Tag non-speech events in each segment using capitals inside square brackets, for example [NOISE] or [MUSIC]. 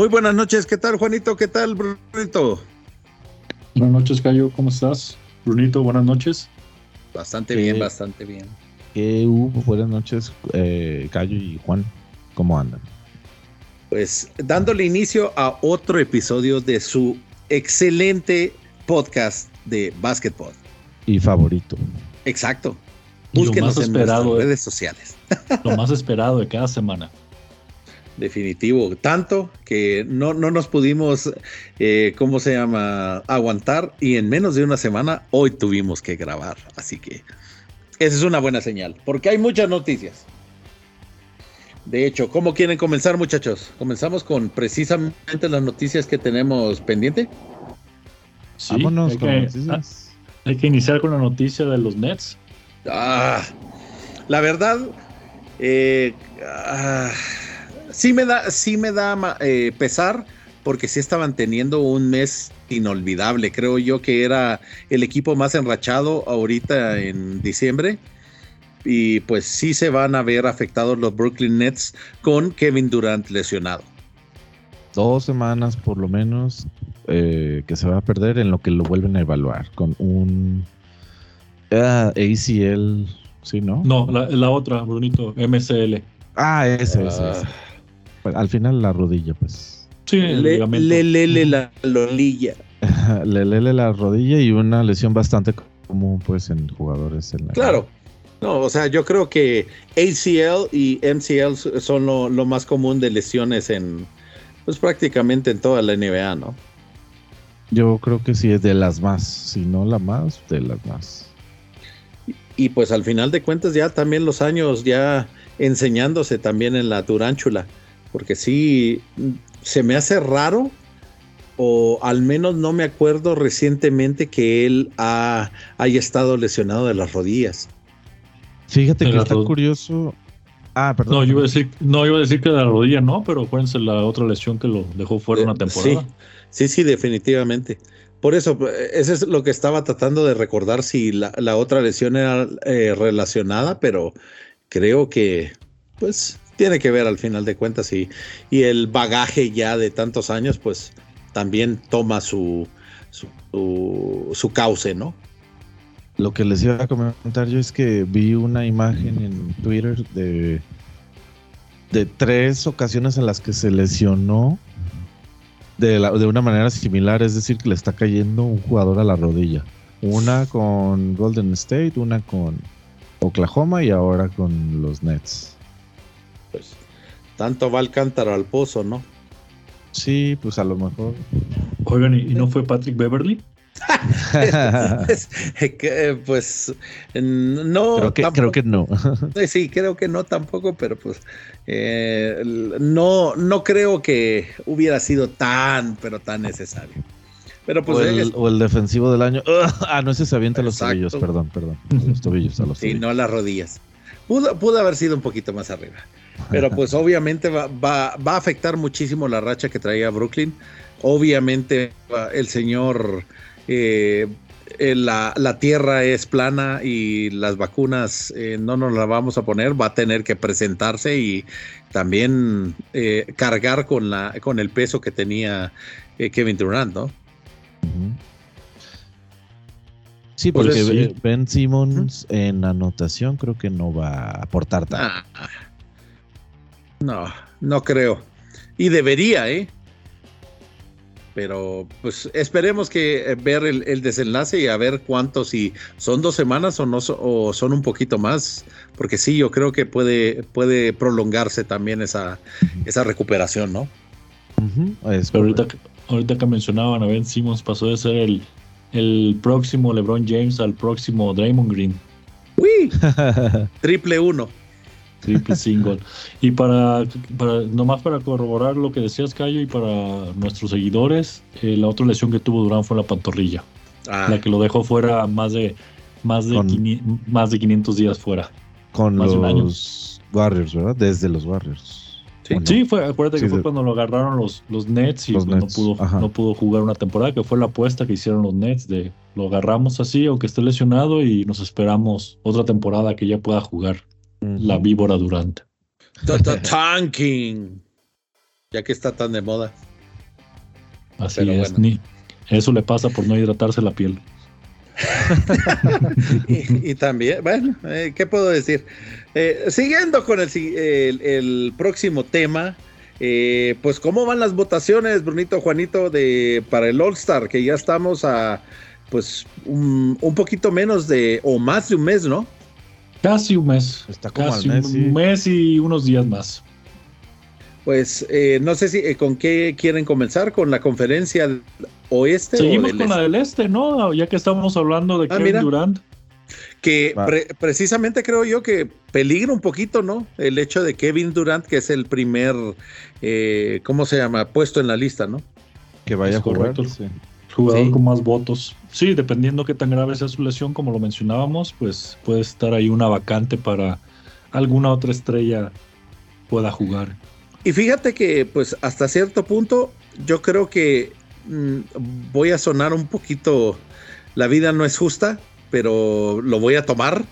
Muy buenas noches, ¿qué tal Juanito? ¿Qué tal Brunito? Buenas noches, Cayo, ¿cómo estás? Brunito, buenas noches. Bastante bien, bastante bien. ¿Qué hubo? Buenas noches, eh, Cayo y Juan, ¿cómo andan? Pues dándole inicio a otro episodio de su excelente podcast de básquetbol. Y favorito. Exacto. Búsquenos en esperado, redes sociales. Lo más esperado de cada semana. Definitivo. Tanto que no, no nos pudimos, eh, ¿cómo se llama? Aguantar. Y en menos de una semana, hoy tuvimos que grabar. Así que esa es una buena señal. Porque hay muchas noticias. De hecho, ¿cómo quieren comenzar, muchachos? ¿Comenzamos con precisamente las noticias que tenemos pendiente? Sí, Vámonos hay, con que, noticias. hay que iniciar con la noticia de los Nets. Ah, la verdad, eh, ah, sí me da, sí me da eh, pesar porque sí estaban teniendo un mes inolvidable. Creo yo que era el equipo más enrachado ahorita en diciembre y pues sí se van a ver afectados los Brooklyn Nets con Kevin Durant lesionado. Dos semanas por lo menos eh, que se va a perder en lo que lo vuelven a evaluar con un ah, ACL, ¿sí, no? No, la, otra, Brunito, MCL. Ah, ese, ese, ah. pues, al final la rodilla, pues. Sí, le, le, la lolilla. [LAUGHS] le lele la rodilla y una lesión bastante común, pues, en jugadores. En claro. No, o sea, yo creo que ACL y MCL son lo, más común de lesiones en, pues prácticamente en toda la NBA, ¿no? Yo creo que sí es de las más, si no la más, de las más. Y, pues al final de cuentas ya también los años ya enseñándose también en la Turántula, porque sí se me hace raro o al menos no me acuerdo recientemente que él ha, haya estado lesionado de las rodillas. Fíjate que está curioso. Ah, perdón. No, yo iba a decir, no, iba a decir que de la rodilla no, pero acuérdense la otra lesión que lo dejó fuera una temporada. Sí, sí, definitivamente. Por eso, eso es lo que estaba tratando de recordar si la, otra lesión era eh, relacionada, pero creo que, pues, tiene que ver al final de cuentas y, y el bagaje ya de tantos años, pues, también toma su, su, su cauce, ¿no? Lo que les iba a comentar yo es que vi una imagen en Twitter de, de tres ocasiones en las que se lesionó de, de una manera similar, es decir, que le está cayendo un jugador a la rodilla. Una con Golden State, una con Oklahoma y ahora con los Nets. Tanto va el cántaro al pozo, ¿no? Sí, pues a lo mejor. Oigan, ¿y no fue Patrick Beverly? [LAUGHS] pues no. Creo que, creo que, no. sí, creo que no tampoco, pero pues eh, no, no creo que hubiera sido tan, pero tan necesario. Pero pues o, el, defensivo del año. [LAUGHS] ah, no, ese se avienta los tobillos, perdón, perdón. Los tobillos, a los Sí, no las rodillas. Pudo, pudo haber sido un poquito más arriba. Pero pues obviamente va, va, va, a afectar muchísimo la racha que traía Brooklyn. Obviamente el señor eh, eh, la, tierra es plana y las vacunas eh, no nos las vamos a poner, va a tener que presentarse y también cargar con, la, con el peso que tenía Kevin Durant, ¿no? Sí, porque Ben Simmons en anotación creo que no va a aportar tanto. Ah, no, no creo. Y debería, ¿eh? pero pues esperemos que eh, ver el, desenlace y a ver cuántos, si son dos semanas o no o son un poquito más, porque sí, yo creo que puede, puede prolongarse también esa, esa recuperación, ¿no? ahorita, ahorita que mencionaban a Ben Simmons pasó de ser el, el próximo LeBron James al próximo Draymond Green. Uy, [LAUGHS] triple uno triple single. Y para, para, nomás para corroborar lo que decías, Cayo, y para nuestros seguidores, eh, la otra lesión que tuvo Durán fue la pantorrilla. Ah. La que lo dejó fuera más de, más de, más de 500 días fuera. Con los Warriors, ¿verdad? Desde los Warriors. Sí, fue, acuérdate que fue cuando lo agarraron los, los Nets y pues No, pudo, no pudo jugar una temporada, que fue la apuesta que hicieron los Nets de lo agarramos así, aunque esté lesionado, y nos esperamos otra temporada que ya pueda jugar la víbora durante. Tanking. Ya que está tan de moda. Así es, ni, eso le pasa por no hidratarse la piel. [LAUGHS] y, también, bueno, eh, ¿qué puedo decir? Eh, siguiendo con el, el, próximo tema, eh, pues cómo van las votaciones, Brunito, Juanito, de para el All Star, que ya estamos a pues un, poquito menos de, o más de un mes, ¿no? Casi un mes. Está casi un mes y unos días más. Pues no sé si con qué quieren comenzar, con la conferencia oeste. Seguimos con la del este, ¿no? Ya que estamos hablando de ah, Kevin Durant. Que precisamente creo yo que peligra un poquito, ¿no? El hecho de Kevin Durant, que es el primer, eh, ¿cómo se llama? Puesto en la lista, ¿no? Que vaya a jugar. Jugador con más votos. Sí, dependiendo qué tan grave sea su lesión, como lo mencionábamos, pues puede estar ahí una vacante para alguna otra estrella pueda jugar. Y fíjate que, pues, hasta cierto punto, yo creo que Mm, voy a sonar un poquito, la vida no es justa, pero lo voy a tomar.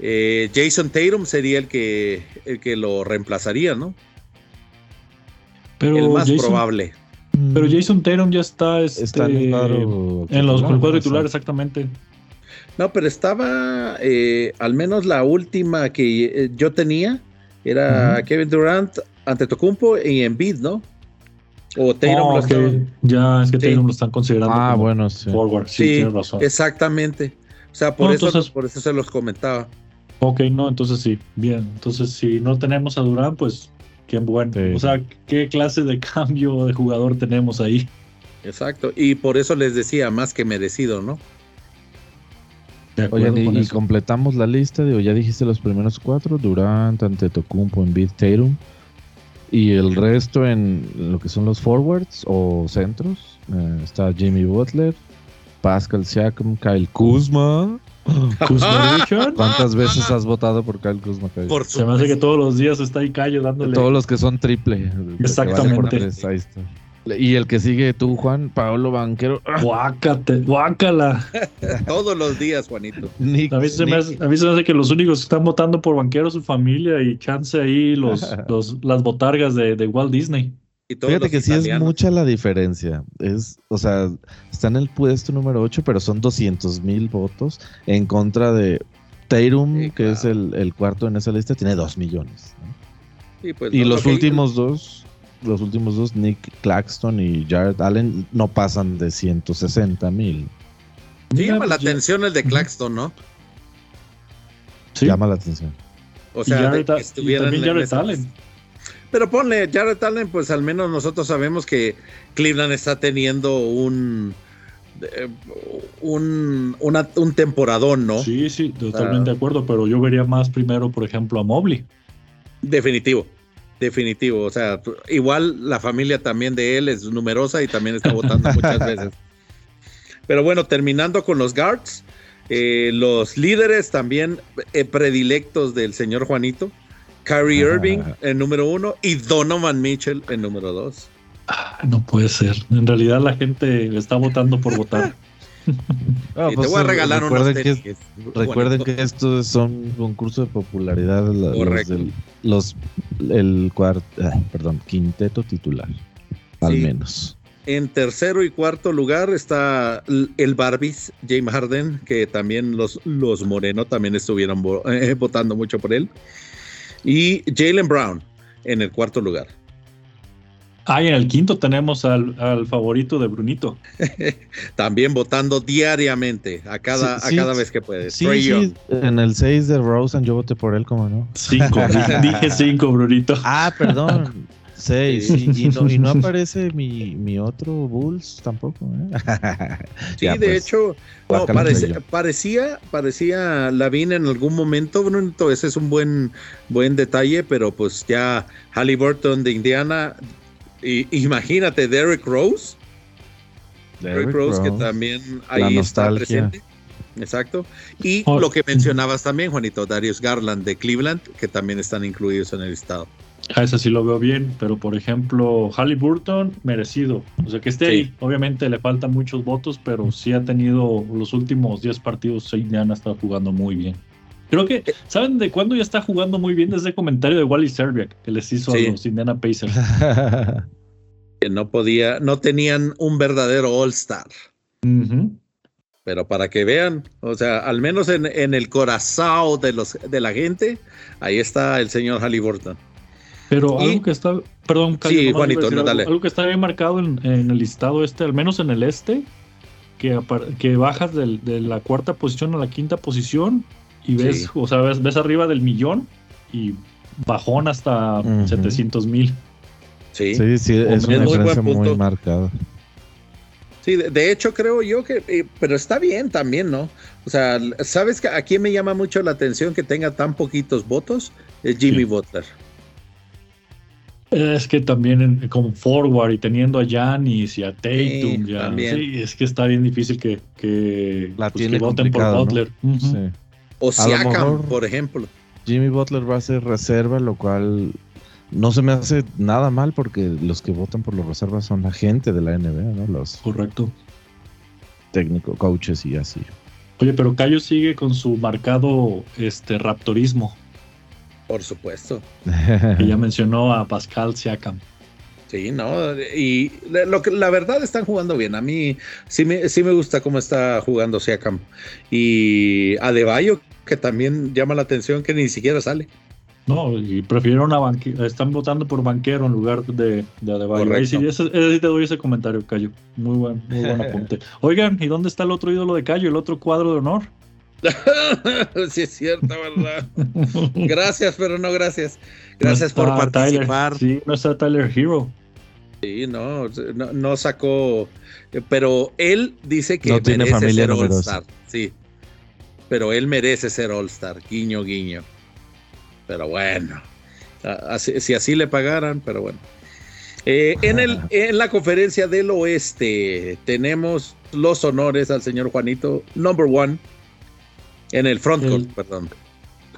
Eh, Jason Tatum sería el que, el que lo reemplazaría, ¿no? Pero el más probable. Pero Jason Tatum ya está, este, en, los cuadros titulares, exactamente. No, pero estaba, eh, al menos la última que eh, yo tenía, era Kevin Durant, ante Tocumpo y Embiid, ¿no? O Tatum lo Ya, es que Tatum lo están considerando. Ah, bueno, sí. Forward. Sí, razón. Exactamente. O sea, por, eso, por eso se los comentaba. Ok, no, entonces sí. Bien. Entonces, si no tenemos a Durán, pues qué bueno. O sea, qué clase de cambio de jugador tenemos ahí. Exacto. Y por eso les decía, más que merecido, ¿no? Oye, y, completamos la lista, digo, ya dijiste los primeros cuatro, Durant, Antetokounmpo, Embiid, Tatum. Y el resto en lo que son los forwards o centros, eh, está Jimmy Butler, Pascal Siakam, Kyle Kuzma. [LAUGHS] ¿Kuzma [LAUGHS] ¿Cuántas veces has votado por Kyle Kuzma? Se me hace que todos los días está ahí Cayo dándole. Todos los que son triple. Exactamente. ahí está. Y el que sigue tú, Juan, Paolo Banquero. [LAUGHS] Guácate, guácala. Todos los días, Juanito. a, mí se me hace, que los únicos que están votando por Banquero su familia y chance ahí los, las botargas de, Walt Disney. Fíjate que sí es mucha la diferencia. Es, o sea, está en el puesto número 8, pero son 200 mil votos en contra de Teirum, que es el, cuarto en esa lista, tiene 2 millones. Pues, y los últimos dos los últimos dos, Nick Claxton y Jared Allen, no pasan de 160 mil. Sí, llama la atención el de Claxton, ¿no? Sí. Llama la atención. O sea, Jared, también Jared Allen. Pero ponle, Jared Allen, pues al menos nosotros sabemos que Cleveland está teniendo un eh, un, un temporadón, ¿no? Sí, sí, totalmente de acuerdo, pero yo vería más primero, por ejemplo, a Mobley. Definitivo, Definitivo, o sea, igual la familia también de él es numerosa y también está votando muchas [LAUGHS] veces. Pero bueno, terminando con los guards, eh, los líderes también eh, predilectos del señor Juanito, Kyrie Irving en número uno y Donovan Mitchell en número dos. Ah, no puede ser. En realidad la gente está votando por votar. [LAUGHS] Ah, te pues, voy a regalar recuerden que, recuerden que estos son concursos de popularidad los, el cuarto ah, perdón quinteto titular al menos en tercero y cuarto lugar está el Barbies James Harden que también los los Moreno también estuvieron [LAUGHS] eh, votando mucho por él y Jalen Brown en el cuarto lugar Ah, en el quinto tenemos al, favorito de Brunito. [LAUGHS] También votando diariamente, a cada, a cada vez que puede. Sí, sí, en el 6 de Rosen yo voté por él, ¿cómo no? Cinco, [LAUGHS] dije cinco, Brunito. Ah, perdón. [LAUGHS] Seis. Y, no, [LAUGHS] aparece mi, mi, otro Bulls tampoco. ¿eh? [LAUGHS] sí, de pues, hecho, parecía, parecía Lavin en algún momento, Brunito. Ese es un buen, buen detalle, pero pues ya Halliburton de Indiana y, imagínate, Derek Rose. Derek, Rose, que también ahí está presente. Exacto. Y oh. lo que mencionabas también, Juanito, Darius Garland de Cleveland, que también están incluidos en el estado. A ese sí lo veo bien, pero por ejemplo, Halliburton, merecido. O sea, que esté ahí. Obviamente le faltan muchos votos, pero sí ha tenido los últimos 10 partidos, Indiana ha estado jugando muy bien. Creo que, ¿saben de cuándo ya está jugando muy bien? Desde el comentario de Wally Serbiak que les hizo a los Indiana Pacers. [LAUGHS] Que no podía, no tenían un verdadero All-Star. Pero para que vean, o sea, al menos en, el corazón de, los, de la gente, ahí está el señor Halliburton. Pero algo que está, perdón, sí, Juanito, no, dale. Algo, que está bien marcado en, el listado este, al menos en el este, que, que bajas de la cuarta posición a la quinta posición y ves, o sea, ves, arriba del millón y bajón hasta 700 mil. Sí, sí, sí, es una diferencia muy, marcada. Sí, de, hecho creo yo que, eh, pero está bien también, ¿no? O sea, ¿sabes que a quién me llama mucho la atención que tenga tan poquitos votos? Es Jimmy Butler. Es que también como forward y teniendo a Giannis y a Tatum, ya, sí, es que está bien difícil que, que, la pues, voten por Butler. O Siakam, por ejemplo. Jimmy Butler va a ser reserva, lo cual no se me hace nada mal porque los que votan por los reservas son la gente de la NBA, ¿no? Los Correcto. Técnicos, coaches y así. Oye, pero Cayo sigue con su marcado este raptorismo. Por supuesto. ya [LAUGHS] mencionó a Pascal Siakam. Sí, no, y lo que la verdad están jugando bien. A mí sí me, sí me gusta cómo está jugando Siakam. Y Adebayo que también llama la atención que ni siquiera sale. No, y prefirieron a banquero, están votando por banquero en lugar de, de Adebayo. Ahí sí, te doy ese comentario, Cayo. Muy buen, muy buen [LAUGHS] apunte. Oigan, ¿y dónde está el otro ídolo de Cayo, el otro cuadro de honor? [LAUGHS] sí, es cierto, ¿verdad? gracias, pero no gracias. Gracias por participar. sí, no está Tyler Hero. Sí, no, no, sacó, pero él dice que no tiene familia ser All-Star. Sí, pero él merece ser All-Star, guiño, guiño. Pero bueno, si así le pagaran, pero bueno. Eh, en, el, en la conferencia del oeste tenemos los honores al señor Juanito, number one, en el frontcourt, perdón.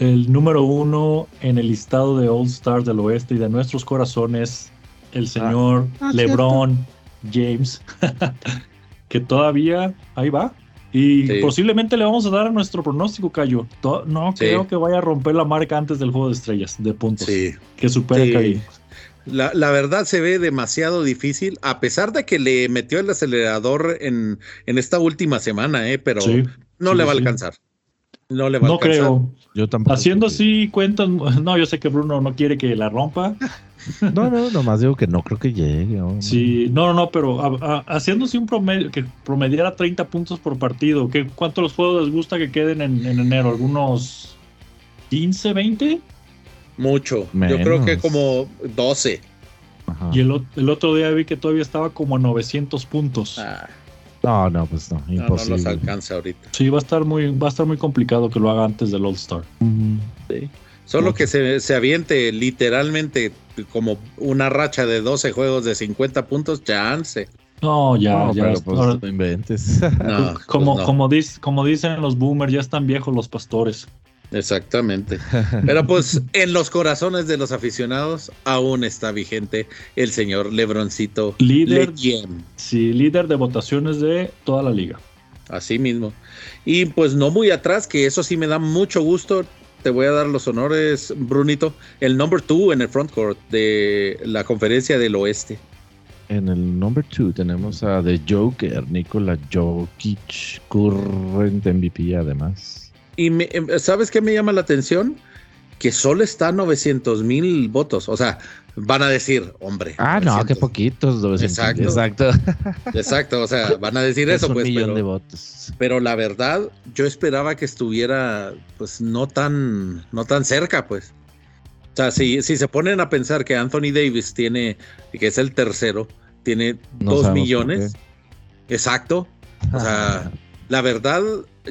El número uno en el listado de All Stars del oeste y de nuestros corazones, el ah. señor ah, LeBron James, [LAUGHS] que todavía ahí va, y posiblemente le vamos a dar a nuestro pronóstico, Cayo. No creo que vaya a romper la marca antes del juego de estrellas, de puntos. Que supere ahí. La, la, verdad se ve demasiado difícil, a pesar de que le metió el acelerador en, en esta última semana, ¿eh? pero no le va a alcanzar. No le va a alcanzar. creo. Yo tampoco. Haciendo así cuentas, no, yo sé que Bruno no quiere que la rompa, no, no, nomás digo que no creo que llegue. Sí, no, no, no, pero haciéndose un promedio, que promediara 30 puntos por partido, ¿qué, ¿cuántos los juegos les gusta que queden en, enero? ¿Algunos 15, 20? Mucho, yo creo que como 12. Y el, otro día vi que todavía estaba como a 900 puntos. Ah. No, no, pues no, imposible. No, los alcanza ahorita. Sí, va a estar muy, va a estar muy complicado que lo haga antes del All Star. Sí. Solo que se, se, aviente literalmente como una racha de 12 juegos de 50 puntos, chance. No, ya, ya. [LAUGHS] Pues, no inventes. como, pues como, como dicen los boomers, ya están viejos los pastores. Exactamente. [LAUGHS] Pero pues en los corazones de los aficionados aún está vigente el señor Lebroncito. Líder. Sí, líder de votaciones de toda la liga. Así mismo. Y pues no muy atrás, que eso sí me da mucho gusto te voy a dar los honores, Brunito. El number two en el frontcourt de la conferencia del oeste. En el number two tenemos a The Joker, Nikola Jokic, current MVP además. Y em, ¿sabes qué me llama la atención? Que solo está 900 mil votos. O sea, van a decir, hombre. Ah, no, qué poquitos. exacto. Exacto. [LAUGHS] exacto. O sea, [LAUGHS] van a decir eso, pues. pero, de votos. pero la verdad, yo esperaba que estuviera, pues, no tan, no tan cerca, pues. O sea, si, si se ponen a pensar que Anthony Davis tiene, que es el tercero, tiene dos millones. Exacto. O sea, [LAUGHS] la verdad,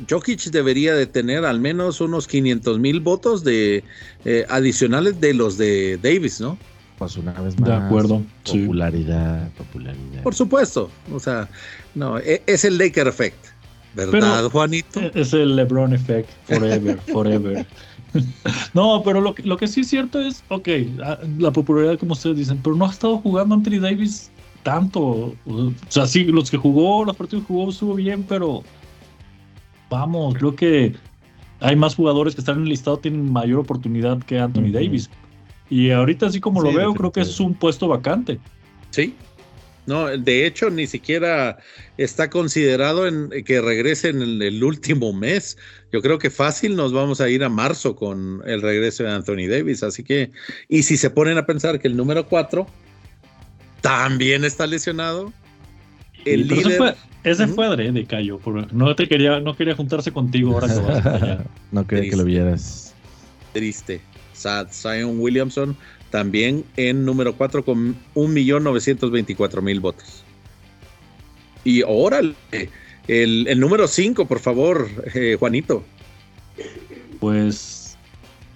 Jokic debería de tener al menos unos 500 mil votos de eh, adicionales de los de Davis, ¿no? Pues una vez más. De acuerdo. Popularidad, popularidad. Por supuesto. O sea, no, e, es el Laker Effect. ¿Verdad, Juanito? E, es el LeBron Effect. Forever, [LAUGHS] forever. no, pero lo, lo, que sí es cierto es, ok, la popularidad, como ustedes dicen, pero no ha estado jugando Anthony Davis tanto. O sea, sí, los que jugó, los partidos que jugó estuvo bien, pero vamos, creo que hay más jugadores que están en el listado, tienen mayor oportunidad que Anthony Davis. Y ahorita, así como lo veo, creo que es un puesto vacante. Sí, No, de hecho, ni siquiera está considerado en que regrese en el, último mes. Yo creo que fácil nos vamos a ir a marzo con el regreso de Anthony Davis. Así que, y si se ponen a pensar que el número 4 también está lesionado. El líder. Ese fue, de Cayo. No te quería, no quería juntarse contigo ahora que vas [LAUGHS] No quería que lo vieras. Triste. Sad. Zion Williamson también en número 4 con 1.924.000 votos. Y órale, el, el número 5, por favor, eh, Juanito. Pues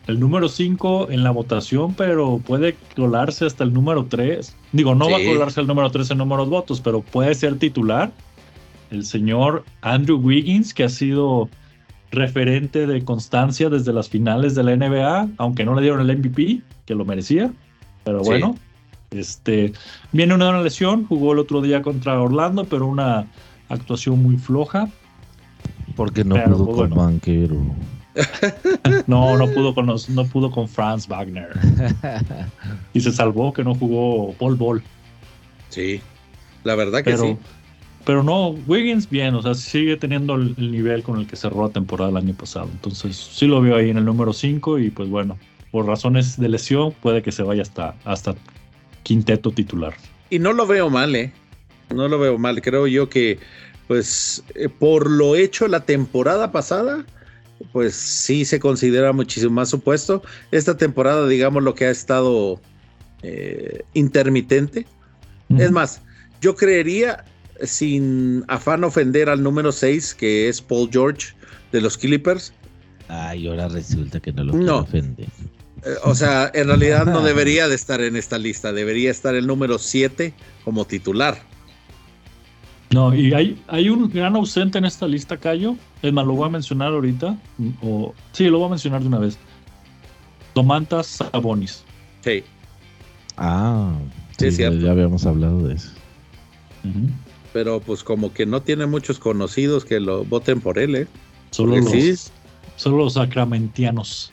el número 5 en la votación, pero puede colarse hasta el número 3. Digo, no va a colarse el número 3 en números de votos, pero puede ser titular. El señor Andrew Wiggins, que ha sido referente de constancia desde las finales de la NBA, aunque no le dieron el MVP que lo merecía. Pero bueno, este viene una lesión, jugó el otro día contra Orlando, pero una actuación muy floja. Porque no pudo pues, con banquero. No, no pudo con no pudo con Franz Wagner. [LAUGHS] y se salvó que no jugó Paul Ball. Sí, la verdad que sí. Pero no, Wiggins bien, o sea, sigue teniendo el, nivel con el que cerró la temporada el año pasado. Entonces, sí lo veo ahí en el número 5 y pues bueno, por razones de lesión, puede que se vaya hasta, hasta quinteto titular. Y no lo veo mal, ¿eh? No lo veo mal. Creo yo que, pues, eh, por lo hecho la temporada pasada, pues sí se considera muchísimo más supuesto. Esta temporada, digamos, lo que ha estado eh, intermitente. Es más, yo creería, sin afán ofender al número 6, que es Paul George de los Clippers. Ay, ahora resulta que no lo no. ofender. Eh, o sea, en realidad no [LAUGHS] debería de estar en esta lista, debería estar el número 7 como titular. No, y hay, hay un gran ausente en esta lista, Cayo. Es más, lo voy a mencionar ahorita. O, sí, lo voy a mencionar de una vez. Domantas Sabonis. Sí. Ah, sí, ya habíamos hablado de eso. Pero pues como que no tiene muchos conocidos que lo voten por él, ¿eh? Solo los, solo los sacramentianos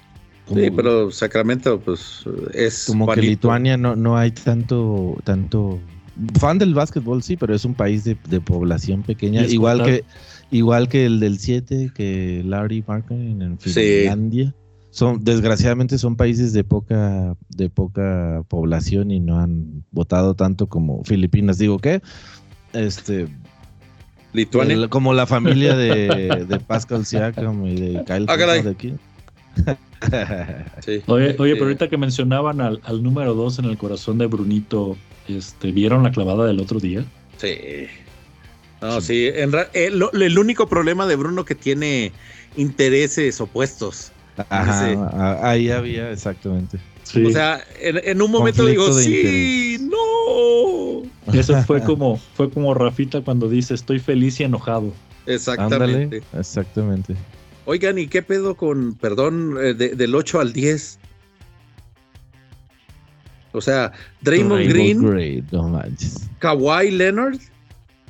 sí, pero Sacramento, pues es. Como que Lituania no, no hay tanto, tanto. Fan del básquetbol, sí, pero es un país de, población pequeña. Igual que, igual que el del 7, que Larry Markin en Finlandia. Son, desgraciadamente son países de poca, de poca población y no han votado tanto como Filipinas. Digo que este Lituania. como la familia de, [LAUGHS] de Pascal Siakam y de Kyle ah, de aquí. Oye, oye, pero ahorita que mencionaban al, número 2 en el corazón de Brunito, este, ¿vieron la clavada del otro día? Sí. No, sí. Eh, el, único problema de Bruno que tiene intereses opuestos. Ajá, ahí había, exactamente. O sea, en, un momento digo, sí, no. Eso [LAUGHS] fue como, fue como Rafita cuando dice, estoy feliz y enojado. Exactamente. exactamente. Oigan, ¿y qué pedo con, perdón, eh, del 8 al 10? O sea, Draymond Green, Kawhi Leonard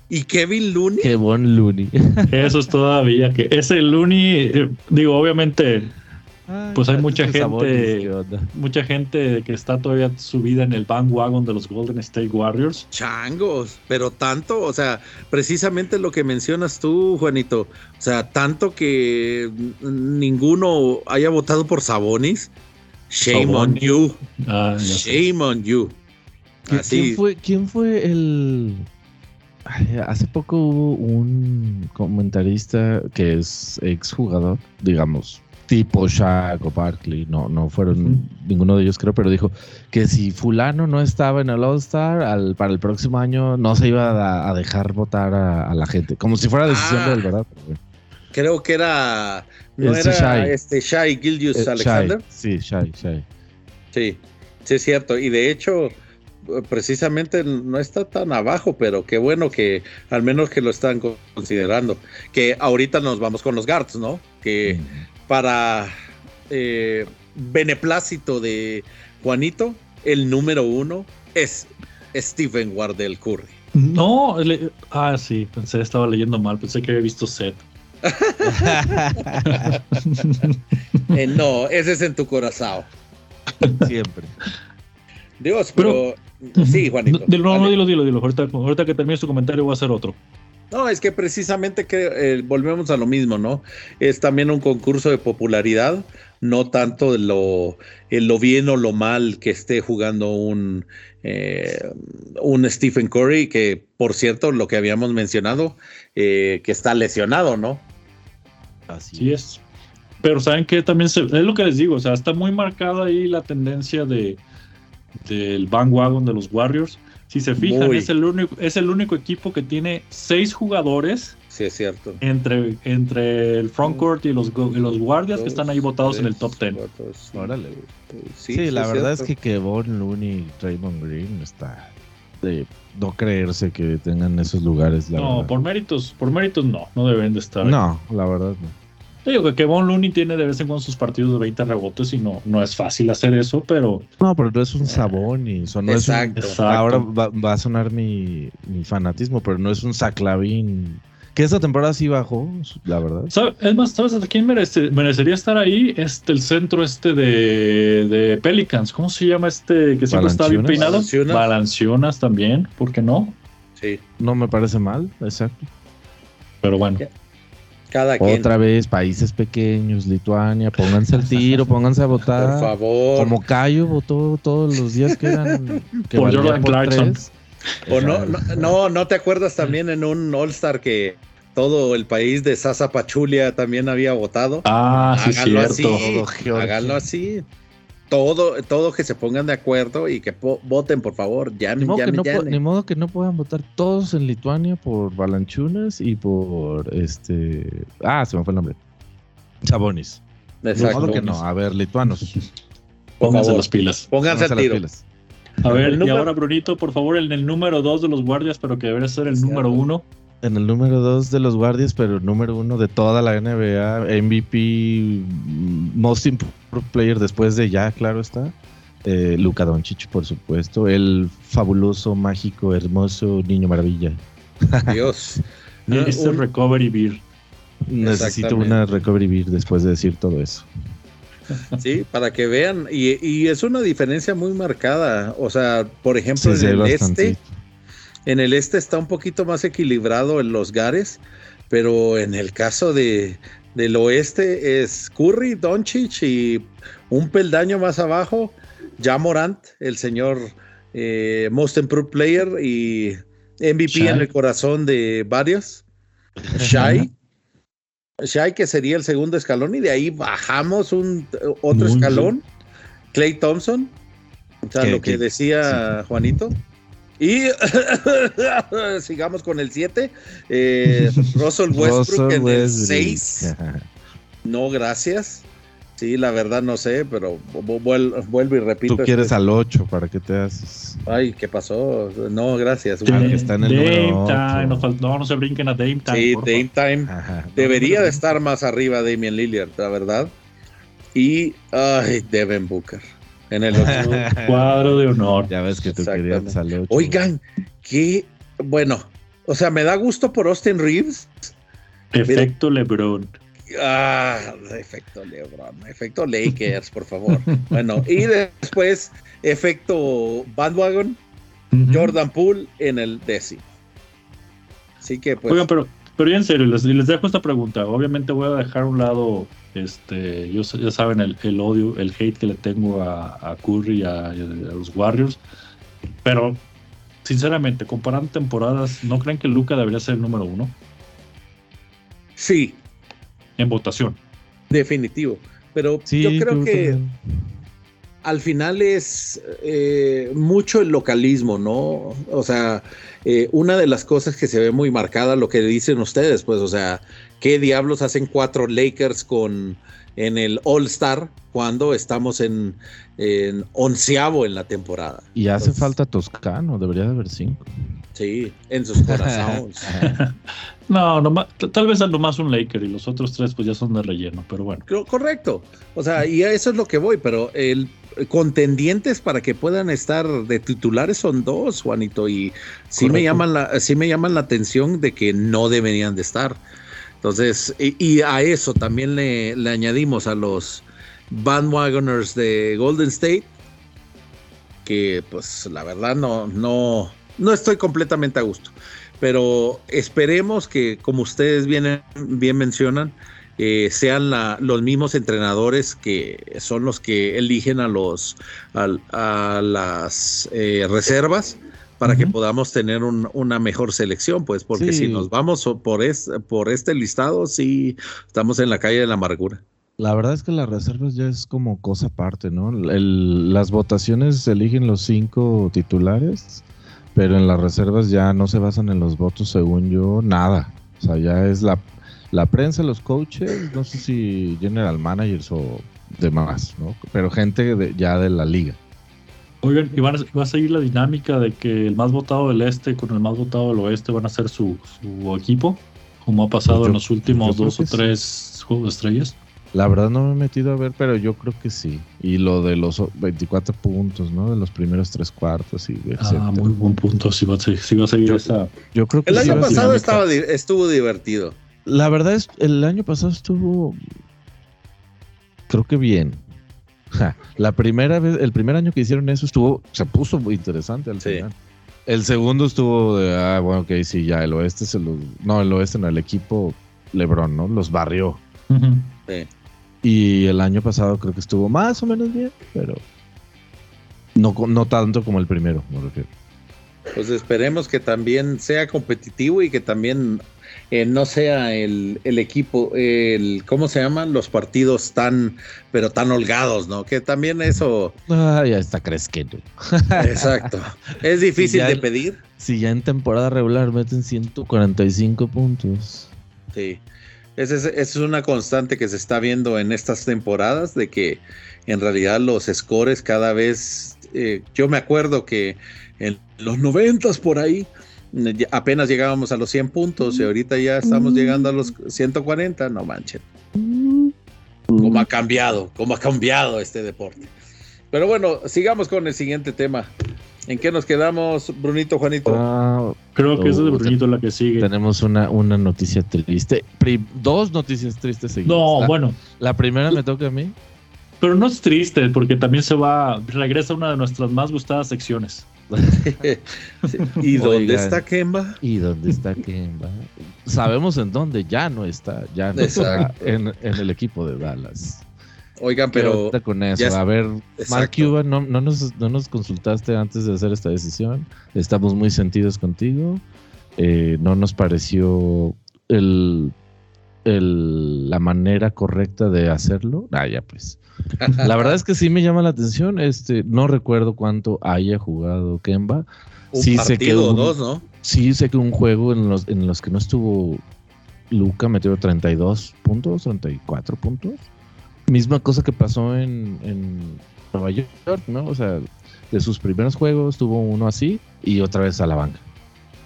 y Kevin Looney. Kevin Looney. [LAUGHS] Eso es todavía que ese Looney, eh, digo, obviamente pues hay mucha gente, mucha gente que está todavía subida en el bandwagon de los Golden State Warriors. Changos, pero tanto, o sea, precisamente lo que mencionas tú, Juanito, o sea, tanto que ninguno haya votado por Sabonis. Shame on you. Ah, Shame on you. ¿Quién fue, ¿Quién fue el hace poco hubo un comentarista que es exjugador, digamos, tipo Shaq o Barkley, no, no fueron ninguno de ellos creo, pero dijo que si fulano no estaba en el All Star, para el próximo año no se iba a, dejar votar a, la gente, como si fuera decisión de él, ah. ¿verdad? Creo que era, no era Shai. este Shai Gildius eh, Alexander. Sí, Shai, Shai. Sí, sí es cierto, y de hecho precisamente no está tan abajo, pero qué bueno que al menos que lo están considerando. Que ahorita nos vamos con los guards, ¿no? Que para eh, beneplácito de Juanito, el número uno es Stephen Wardell Curry. No, ah, sí, pensé, estaba leyendo mal, pensé que había visto Seth. [LAUGHS] Eh, no, ese es en tu corazón. Siempre. Dios, pero, Sí, Juanito. No, no, dilo, dilo, dilo. Ahorita, ahorita que termine su comentario voy a hacer otro. No, es que precisamente que eh, volvemos a lo mismo, ¿no? Es también un concurso de popularidad, no tanto lo, lo bien o lo mal que esté jugando un, eh, un Stephen Curry, que por cierto, lo que habíamos mencionado, eh, que está lesionado, ¿no? Así es. Pero saben que también es lo que les digo, o sea, está muy marcada ahí la tendencia de del bandwagon de los Warriors. Si se fijan, es el, único, es el único equipo que tiene seis jugadores. Sí, es cierto. Entre, entre el frontcourt y los, los guardias que están ahí votados en el top ten. Órale. Sí, la verdad es que Kevon Looney y Draymond Green está de no creerse que tengan esos lugares. no, por méritos, por méritos no, no deben de estar. No, la verdad no. Yo digo que Von Looney tiene de vez en cuando sus partidos de 20 rebotes y no, no es fácil hacer eso, pero. No, pero no es un sabón y no Exacto. Ahora va, a sonar mi, fanatismo, pero no es un saclavín. Que esta temporada sí bajó, la verdad. Es más, ¿sabes a quién merecería estar ahí? Este, el centro este de, de Pelicans. ¿Cómo se llama este que siempre está bien peinado? Balancionas también, ¿por qué no? Sí. No me parece mal, exacto. Pero bueno. Otra vez, países pequeños, Lituania, pónganse al tiro, pónganse a votar. Por favor. Como Cayo votó todos los días que eran. [LAUGHS] Que por Jordan Clarkson. O no, no, no, te acuerdas también en un All-Star que todo el país de Sasa Pachulia también había votado. Ah, sí, cierto. Así, háganlo así todo, todo que se pongan de acuerdo y que voten, por favor. Ya ni, modo que no ni modo que no puedan votar todos en Lituania por Balanchunas y por este. Ah, se me fue el nombre. Chabonis. Exacto. modo que no. A ver, lituanos. Pónganse las pilas. Pónganse, las pilas. A ver, [LAUGHS] y ahora, Brunito, por favor, en el número 2 de los guardias, pero que debería ser el número 1 en el número 2 de los guardias, pero el número 1 de toda la NBA, MVP, Most Improved Player después de ya, claro está. Eh, Luka Doncic, por supuesto, el fabuloso, mágico, hermoso niño maravilla. [LAUGHS] Dios. Necesito recovery beer. Necesito una recovery beer después de decir todo eso. [LAUGHS] Sí, para que vean, y, es una diferencia muy marcada. O sea, por ejemplo, en el este, en el este está un poquito más equilibrado en los Gares, pero en el caso de, del oeste es Curry, Doncic y un peldaño más abajo, ya Morant, el señor eh, Most Improved Player y MVP en el corazón de varios. Shai. Shai, que sería el segundo escalón, y de ahí bajamos un otro escalón. Clay Thompson. O sea, lo que decía Juanito. Y [LAUGHS] sigamos con el 7. Eh, [LAUGHS] Russell Westbrook en el 6. No, gracias. Sí, la verdad no sé, pero vuelvo y repito. Tú quieres al 8 para que te haces. Ay, ¿qué pasó? No, gracias. está en el Dame Time. No, no se brinquen a Dame Time. Sí, Dame Time. Debería de estar más arriba Damian Lillard, la verdad. Y, ay, Devin Booker en el [LAUGHS] cuadro de honor. Ya ves que tú querías salir. Oigan, qué bueno. O sea, me da gusto por Austin Reeves. Efecto LeBron. Ah, efecto LeBron, efecto Lakers, por favor. bueno, y después, efecto Bandwagon, Jordan Poole en el décimo. Así que pues. Oigan, pero, pero en serio, les, les dejo esta pregunta. Obviamente voy a dejar a un lado este, yo, ya saben el, odio, el hate que le tengo a, Curry y a, los Warriors. Pero, sinceramente, comparando temporadas, ¿no creen que Luca debería ser el número uno? Sí. En votación. Definitivo. Pero yo creo que al final es eh, mucho el localismo, ¿no? O sea, eh, una de las cosas que se ve muy marcada, lo que dicen ustedes, pues, o sea, ¿qué diablos hacen cuatro Lakers con en el All Star cuando estamos en, onceavo en la temporada? Y hace falta Toscano, debería de haber cinco. Sí, en sus corazones. [LAUGHS] no, tal vez nomás un Laker y los otros tres pues ya son de relleno, pero bueno. Correcto. O sea, y a eso es lo que voy, pero el contendientes para que puedan estar de titulares son dos, Juanito, y sí me llaman la, sí me llaman la atención de que no deberían de estar. Entonces, y, a eso también le, le, añadimos a los bandwagoners de Golden State, que pues la verdad no, no, no estoy completamente a gusto. Pero esperemos que, como ustedes bien, bien mencionan, eh, sean los mismos entrenadores que son los que eligen a los a, las eh, reservas para que podamos tener una mejor selección, pues, porque si nos vamos por, por este listado, sí estamos en la calle de la amargura. La verdad es que las reservas ya es como cosa aparte, ¿no? las votaciones eligen los cinco titulares, pero en las reservas ya no se basan en los votos, según yo, nada. O sea, ya es la, la prensa, los coaches, no sé si general managers o demás, ¿no? Pero gente ya de la liga. Oigan, ¿y, van a, va a seguir la dinámica de que el más votado del este con el más votado del oeste van a ser su, equipo? Como ha pasado pues en los últimos dos o tres juegos de estrellas. La verdad no me he metido a ver, pero yo creo que sí. Y lo de los 24 puntos, ¿no? De los primeros tres cuartos y Ah, muy buen punto. Sí va a seguir, esa... Yo creo que El año pasado estaba, estuvo divertido. La verdad es, el año pasado estuvo... Creo que bien. la primera vez, el primer año que hicieron eso estuvo, se puso muy interesante al final. El segundo estuvo de, ah, bueno, ok, sí, ya, el oeste se lo... No, el oeste no, el equipo Lebron, ¿no? Los barrió. sí. Y el año pasado creo que estuvo más o menos bien, pero no, no tanto como el primero, me refiero. Pues esperemos que también sea competitivo y que también eh, no sea el, equipo, el, ¿cómo se llaman? Los partidos tan, pero tan holgados, ¿no? Que también eso... Ah, ya está creciendo. [LAUGHS] Exacto. Es difícil de pedir. Si ya en temporada regular meten 145 puntos. Sí. Esa es, una constante que se está viendo en estas temporadas, de que en realidad los scores cada vez, eh, yo me acuerdo que en los noventas por ahí, apenas llegábamos a los 100 puntos y ahorita ya estamos llegando a los 140, no manchen. ¿Cómo ha cambiado? ¿Cómo ha cambiado este deporte? Pero bueno, sigamos con el siguiente tema. ¿En qué nos quedamos, Brunito, Juanito? Ah, Creo que es de Brunito la que sigue. Tenemos una, una noticia triste. dos noticias tristes seguidas. No, bueno. La primera me toca a mí. Pero no es triste, porque también se va, regresa una de nuestras más gustadas secciones. [LAUGHS] ¿Y dónde está Kemba? ¿Y dónde está Kemba? Sabemos en dónde ya no está, ya no está en, en el equipo de Dallas. Oigan, pero. con eso? a ver, Mark Cuban, no, no, nos, no nos consultaste antes de hacer esta decisión. Estamos muy sentidos contigo. Eh, no nos pareció el, el, la manera correcta de hacerlo. Ah, ya pues. [LAUGHS] la verdad es que sí me llama la atención. Este, no recuerdo cuánto haya jugado Kemba. Un sí partido o dos, ¿no? Sí sé que un juego en los, en los que no estuvo Luca metió 32 puntos, 34 puntos misma cosa que pasó en, Nueva York, ¿no? O sea, de sus primeros juegos tuvo uno así y otra vez a la banca.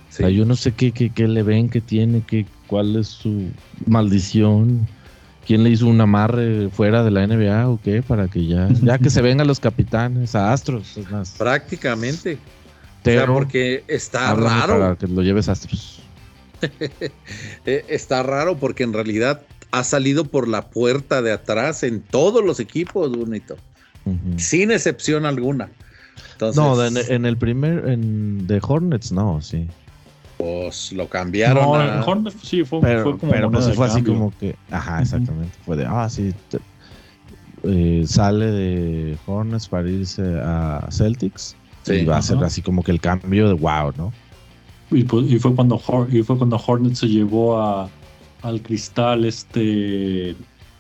O sea, yo no sé qué, qué, le ven, qué tiene, qué, cuál es su maldición. ¿Quién le hizo un amarre fuera de la NBA o qué? Para que ya, ya que se [LAUGHS] vengan los capitanes, a Astros, es más. Prácticamente. Pero, porque está raro. Para que lo lleves a Astros. [LAUGHS] Eh, está raro porque en realidad ha salido por la puerta de atrás en todos los equipos, bonito. Sin excepción alguna. no, en, el primer, en de Hornets no, sí. Pues lo cambiaron. No, a... Hornets sí, fue, pero, como. Pero pues fue así como que. Ajá, exactamente. Fue de, ah, sí. Eh, sale de Hornets para irse a Celtics. Sí, y va a ser así como que el cambio de wow, ¿no? Y, pues, y, fue cuando, y fue cuando Hornets se llevó a al cristal, este.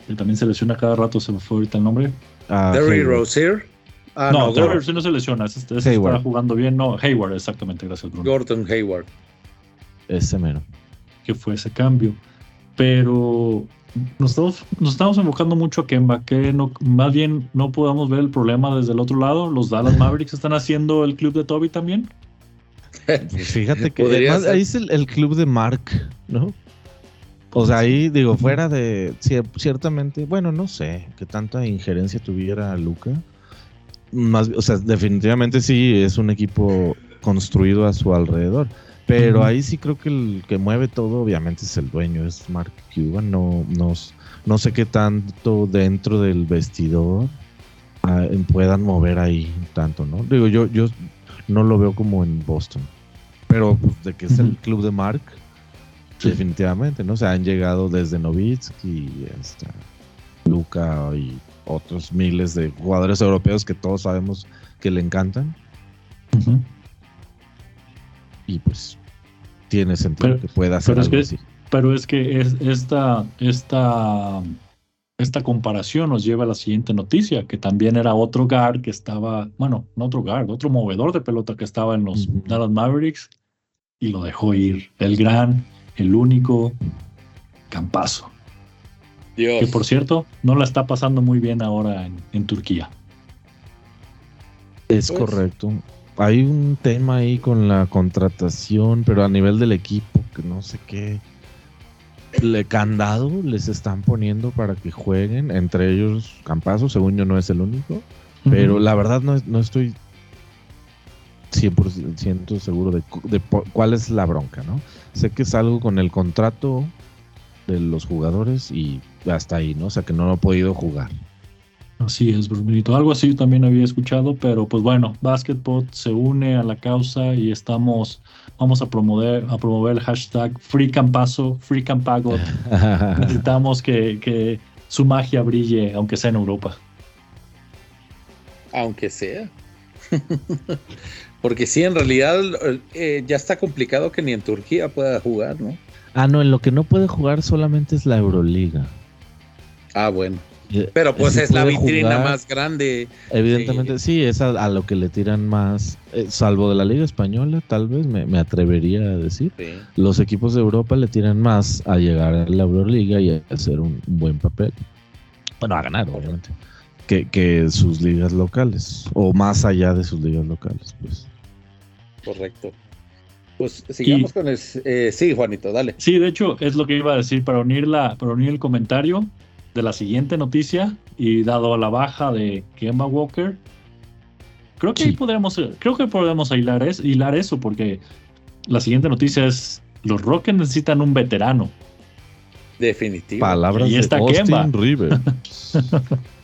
Que también se lesiona cada rato, se me fue ahorita el nombre. Uh, Derry Rozier. Ah, no, no Derry no se lesiona, ese, está jugando bien. No, Hayward, exactamente, gracias, Bruno. Gordon Hayward. Ese menos. Que fue ese cambio. Pero nos estamos, nos estamos enfocando mucho a Kemba, que no, más bien no podamos ver el problema desde el otro lado. Los Dallas [LAUGHS] Mavericks están haciendo el club de Toby también. Fíjate que ahí es el, club de Mark, ¿no? O sea, ahí digo, fuera de ciertamente, bueno, no sé qué tanta injerencia tuviera Luca. Más, o sea, definitivamente sí es un equipo construido a su alrededor. Pero ahí sí creo que el que mueve todo, obviamente, es el dueño, es Mark Cuban. No, no, no sé qué tanto dentro del vestidor puedan mover ahí tanto, ¿no? Digo, yo, yo no lo veo como en Boston. Pero pues, de que es el club de Mark, definitivamente, ¿no? O sea, han llegado desde Novitsky hasta Luca y otros miles de jugadores europeos que todos sabemos que le encantan. Y pues tiene sentido que pueda hacer algo así. Pero es que es, esta, esta, esta comparación nos lleva a la siguiente noticia, que también era otro guard que estaba, bueno, no otro guard, otro movedor de pelota que estaba en los Dallas Mavericks y lo dejó ir. El gran, el único Campazo. Que por cierto, no la está pasando muy bien ahora en, Turquía. Es pues correcto. Hay un tema ahí con la contratación, pero a nivel del equipo, que no sé qué le candado les están poniendo para que jueguen, entre ellos Campazo, según yo no es el único, pero la verdad no, no estoy 100% seguro de, de, cuál es la bronca, ¿no? Sé que es algo con el contrato de los jugadores y hasta ahí, ¿no? O sea que no lo ha podido jugar. Así es, Brunito. Algo así también había escuchado, pero pues bueno, Basketball se une a la causa y estamos, vamos a promover, a promover el hashtag Free Campazo, Free Campago. [LAUGHS] Necesitamos que, que su magia brille, aunque sea en Europa. Aunque sea. [LAUGHS] Porque sí, en realidad eh, ya está complicado que ni en Turquía pueda jugar, ¿no? Ah, no, en lo que no puede jugar solamente es la Euroliga. Ah, bueno. Pero pues es la vitrina más grande. Evidentemente sí, es a, lo que le tiran más, eh, salvo de la Liga Española, tal vez me, atrevería a decir. Los equipos de Europa le tiran más a llegar a la Euroliga y a hacer un, buen papel. Bueno, a ganar, obviamente. Que, que, sus ligas locales, o más allá de sus ligas locales, pues. Correcto. Pues sigamos con el... Eh, sí, Juanito, dale. Sí, de hecho, es lo que iba a decir para unir, la, para unir el comentario de la siguiente noticia y dado la baja de Kemba Walker, creo que ahí podemos, creo que podemos hilar, es, hilar eso porque la siguiente noticia es los Rockets necesitan un veterano. Definitivo. Palabras y de Austin River. [LAUGHS]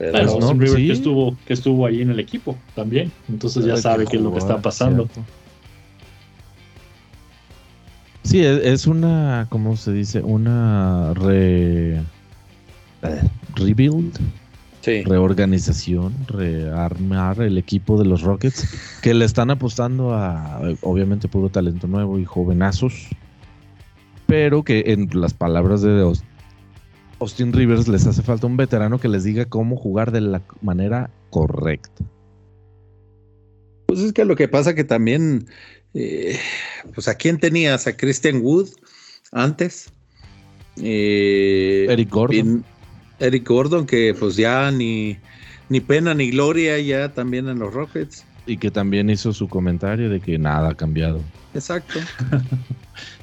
Pero River que estuvo que estuvo ahí en el equipo también, entonces ya sabe qué es lo que está pasando. Sí, es, una, ¿cómo se dice? Una re, eh, rebuild, reorganización, rearmar el equipo de los Rockets, que le están apostando a, obviamente, puro talento nuevo y jovenazos, pero que en las palabras de Austin Rivers les hace falta un veterano que les diga cómo jugar de la manera correcta. Pues es que lo que pasa que también eh, pues a quién tenías, a Christian Wood antes. Eh, Eric Gordon. Eric Gordon, que pues ya ni, ni pena ni gloria ya también en los Rockets. Y que también hizo su comentario de que nada ha cambiado. Exacto. [LAUGHS]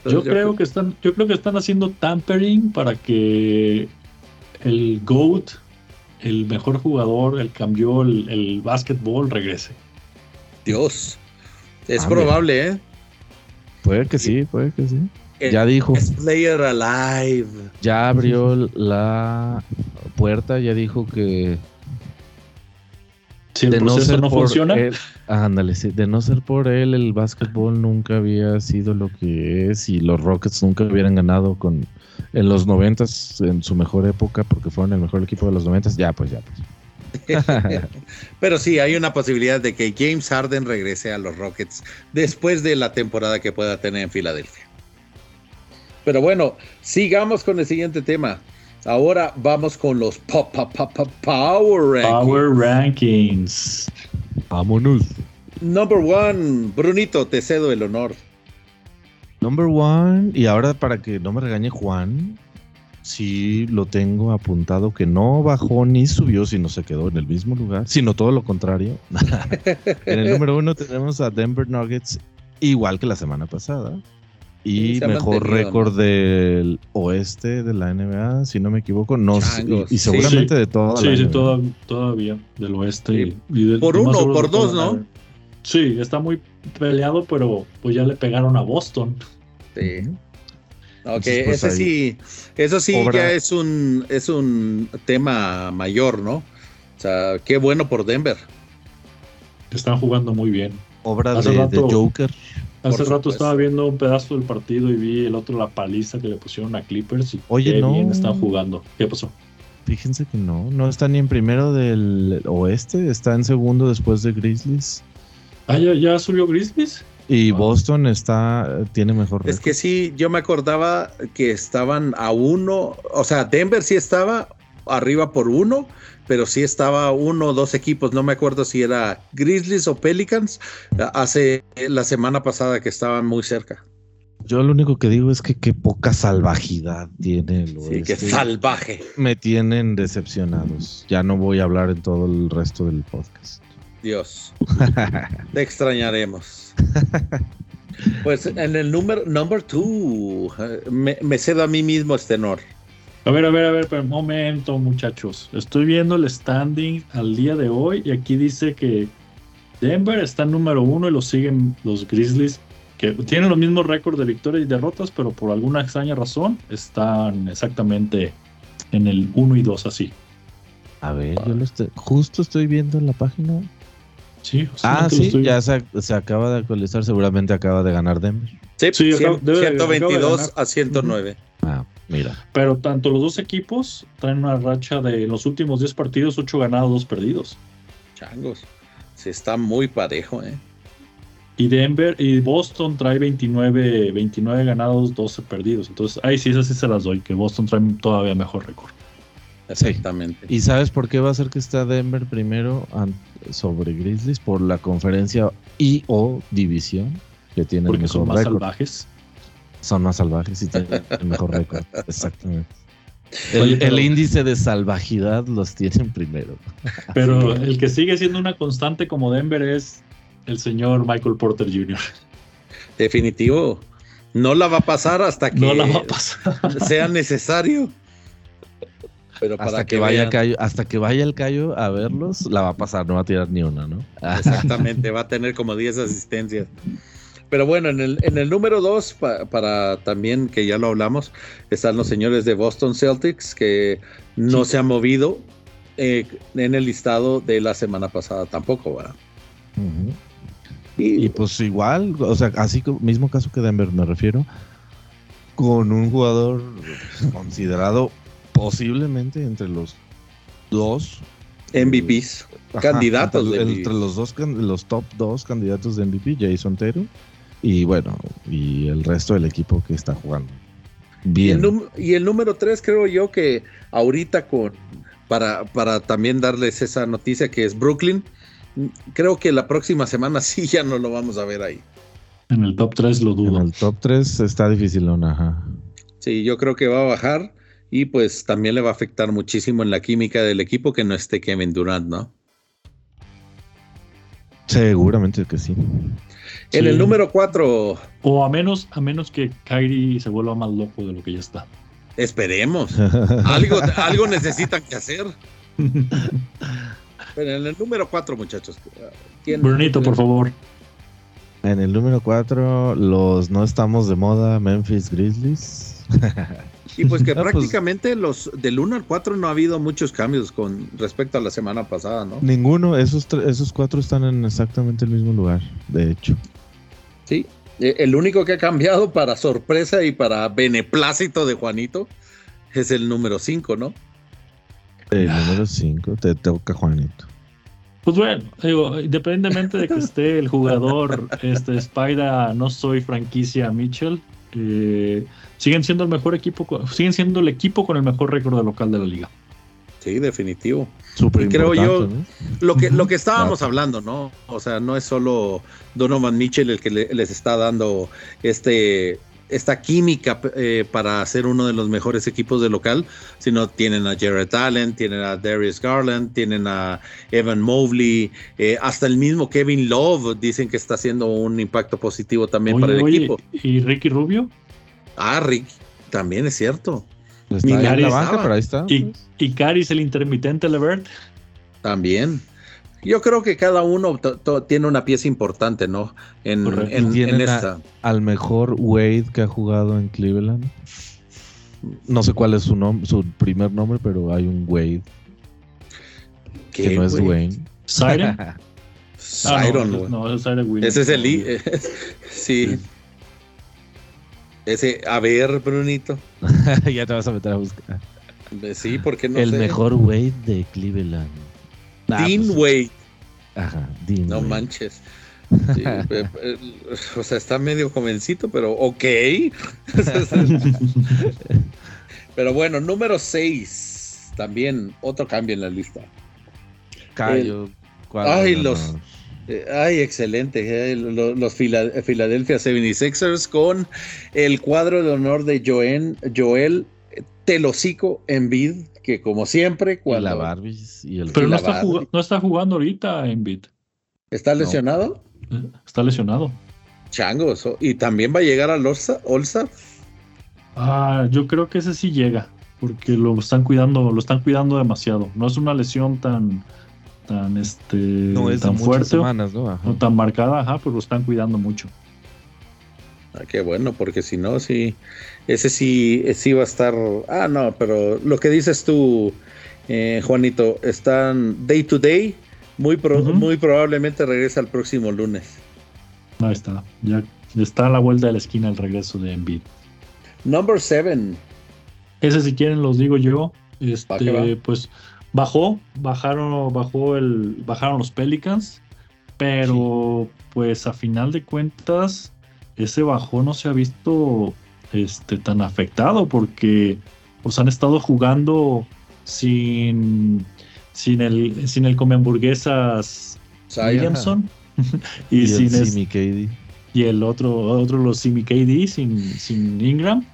yo creo que están, yo creo que están haciendo tampering para que el GOAT, el mejor jugador, el cambió el, el básquetbol, regrese. Dios. Es ah, probable, ¿eh? Puede que sí, puede que sí. ya dijo. Player Alive. Ya abrió la puerta, ya dijo que. Si el de no, ser no funciona. ándale, sí, de no ser por él, el básquetbol nunca había sido lo que es y los Rockets nunca hubieran ganado con en los noventas, en su mejor época, porque fueron el mejor equipo de los noventas. Ya, pues, ya, pues. [LAUGHS] Pero sí, hay una posibilidad de que James Harden regrese a los Rockets después de la temporada que pueda tener en Filadelfia. Pero bueno, sigamos con el siguiente tema. Ahora vamos con los pop, Power Rankings. Power Rankings. Vámonos. Number one, Brunito, te cedo el honor. Number one, y ahora para que no me regañe Juan, sí lo tengo apuntado que no bajó ni subió, sino se quedó en el mismo lugar, sino todo lo contrario. [LAUGHS] en el número uno tenemos a Denver Nuggets, igual que la semana pasada. Y mejor récord del oeste de la NBA, si no me equivoco. No, y, seguramente de toda sí, sí, todavía del oeste. por uno o por dos, ¿no? Sí, está muy peleado, pero pues ya le pegaron a Boston. Sí. Ok, pues, ese sí, eso sí ya es un, es un tema mayor, ¿no? O sea, qué bueno por Denver. Están jugando muy bien. Obra de, Joker. Hace rato estaba viendo un pedazo del partido y vi el otro la paliza que le pusieron a Clippers y Oye, qué bien están jugando. ¿Qué pasó? Fíjense que no, no está ni en primero del oeste, está en segundo después de Grizzlies. Ah, ya, subió Grizzlies. Y Boston está, tiene mejor. Es que sí, yo me acordaba que estaban a uno, o sea, Denver sí estaba arriba por uno, pero sí estaba uno o dos equipos, no me acuerdo si era Grizzlies o Pelicans, hace la semana pasada que estaban muy cerca. Yo lo único que digo es que qué poca salvajidad tiene el Sí, que salvaje. Me tienen decepcionados. Ya no voy a hablar en todo el resto del podcast. Dios. Te extrañaremos. [LAUGHS] Pues en el número number two, me, me, cedo a mí mismo este honor. A ver, a ver, a ver, pero un momento, muchachos. Estoy viendo el standing al día de hoy y aquí dice que Denver está en número uno y lo siguen los Grizzlies que tienen los mismos récords de victorias y derrotas, pero por alguna extraña razón están exactamente en el 1 y 2 así. A ver, yo lo estoy, justo estoy viendo en la página. Sí, ah, sí, ya se, acaba de actualizar, seguramente acaba de ganar Denver. Sí, sí 122 a 109. Ah, mira. Pero tanto los dos equipos traen una racha de los últimos 10 partidos, 8 ganados, 2 perdidos. Changos. Se está muy parejo, ¿eh? Y Denver y Boston trae 29, 29 ganados, 12 perdidos. Entonces, ahí sí, esas sí se las doy, que Boston trae todavía mejor récord. Exactamente. ¿Y sabes por qué va a ser que está Denver primero sobre Grizzlies? Por la conferencia y o división que tienen Porque son más salvajes. Son más salvajes y tienen el mejor récord. Exactamente. El, índice de salvajidad los tienen primero. Pero el que sigue siendo una constante como Denver es el señor Michael Porter Jr. Definitivo. No la va a pasar hasta que sea necesario. Pero para hasta que, vaya hasta que vaya el Cayo a verlos, la va a pasar, no va a tirar ni una, ¿no? Exactamente, va a tener como 10 asistencias. Pero bueno, en el, en el número 2, para también, que ya lo hablamos, están los señores de Boston Celtics, que no se han movido eh, en el listado de la semana pasada tampoco, ¿verdad? Y, pues igual, o sea, así mismo caso que Denver me refiero, con un jugador considerado posiblemente entre los dos MVPs, candidatos entre, los dos los top dos candidatos de MVP, Jason Taylor y bueno, y el resto del equipo que está jugando. Bien. Y el, número tres creo yo que ahorita con para, para también darles esa noticia que es Brooklyn, creo que la próxima semana [LAUGHS] sí ya no lo vamos a ver ahí. En el top 3 lo dudo. En el top 3 está difícil, ajá. Sí, yo creo que va a bajar y pues también le va a afectar muchísimo en la química del equipo que no esté Kevin Durant, ¿no? Seguramente que sí. En el número 4. O a menos, a menos que Kyrie se vuelva más loco de lo que ya está. Esperemos. [LAUGHS] algo, algo necesitan que hacer. [LAUGHS] en el número 4, muchachos. Brunito, por favor. En el número 4, los no estamos de moda Memphis Grizzlies. [LAUGHS] y pues que pues prácticamente los del 1 al 4 no ha habido muchos cambios con respecto a la semana pasada, ¿no? Ninguno, esos, esos cuatro están en exactamente el mismo lugar, de hecho. Sí, e, el único que ha cambiado [LAUGHS] para sorpresa y para beneplácito de Juanito es el número 5, ¿no? El número 5, te toca Juanito. Pues bueno, digo, independientemente de que esté el jugador este, Spider, no soy franquicia Mitchell, eh, siguen siendo el mejor equipo, siguen siendo el equipo con el mejor récord de local de la liga. Sí, definitivo. y creo yo, lo que, lo que estábamos hablando, ¿no? O sea, no es solo Donovan Mitchell el que les está dando este esta química eh, para ser uno de los mejores equipos de local, sino tienen a Jared Allen, tienen a Darius Garland, tienen a Evan Mobley, eh, hasta el mismo Kevin Love dicen que está haciendo un impacto positivo también para el equipo. ¿Y Ricky Rubio? Ah, Rick, también es cierto. Está en la banca, pero ahí está. Y, y Caris, el intermitente Levert. También. Yo creo que cada uno tiene una pieza importante, ¿no? En, en, esta. al mejor Wade que ha jugado en Cleveland. No sé cuál es su nombre, su primer nombre, pero hay un Wade que no es Wayne. ¿Siren? [LAUGHS] Siren, no, es Ese es el. [LAUGHS] sí. Ese, a ver, Brunito. [LAUGHS] ya te vas a meter a buscar. Sí, porque no El mejor Wade de Cleveland. Dean pues, Wade. Ajá, Dean No manches. [LAUGHS] Eh, eh, o sea, está medio jovencito, pero ok. [LAUGHS] pero bueno, número 6. También otro cambio en la lista. Cayo. ay, los. Eh, ay, excelente. los, los Philadelphia 76ers con el cuadro de honor de Joel, Joel Telocico Envid, que como siempre. Cuando, la Barbie y el Pero no está, no está, jugando ahorita Envid. ¿Está lesionado? Está lesionado. Changos. ¿Y también va a llegar al Olsa? Ah, yo creo que ese sí llega, porque lo están cuidando, lo están cuidando demasiado. No es una lesión tan, tan, este, no es tan fuerte, semanas, ¿no? tan marcada, ajá, pues lo están cuidando mucho. Ah, qué bueno, porque si no, sí, ese sí, sí va a estar. Ah, no, pero lo que dices tú, eh, Juanito, están day to day. Muy, muy probablemente regresa el próximo lunes. Ahí está, ya está a la vuelta de la esquina el regreso de Embiid. Number seven. Ese, si quieren, los digo yo. Este, pues bajó, bajaron, bajó el, bajaron los Pelicans, pero pues a final de cuentas ese bajón no se ha visto este, tan afectado porque pues han estado jugando sin, sin el sin el come hamburguesas Williamson [LAUGHS] y, y, sin el y el otro otro los Simi KD sin, sin Ingram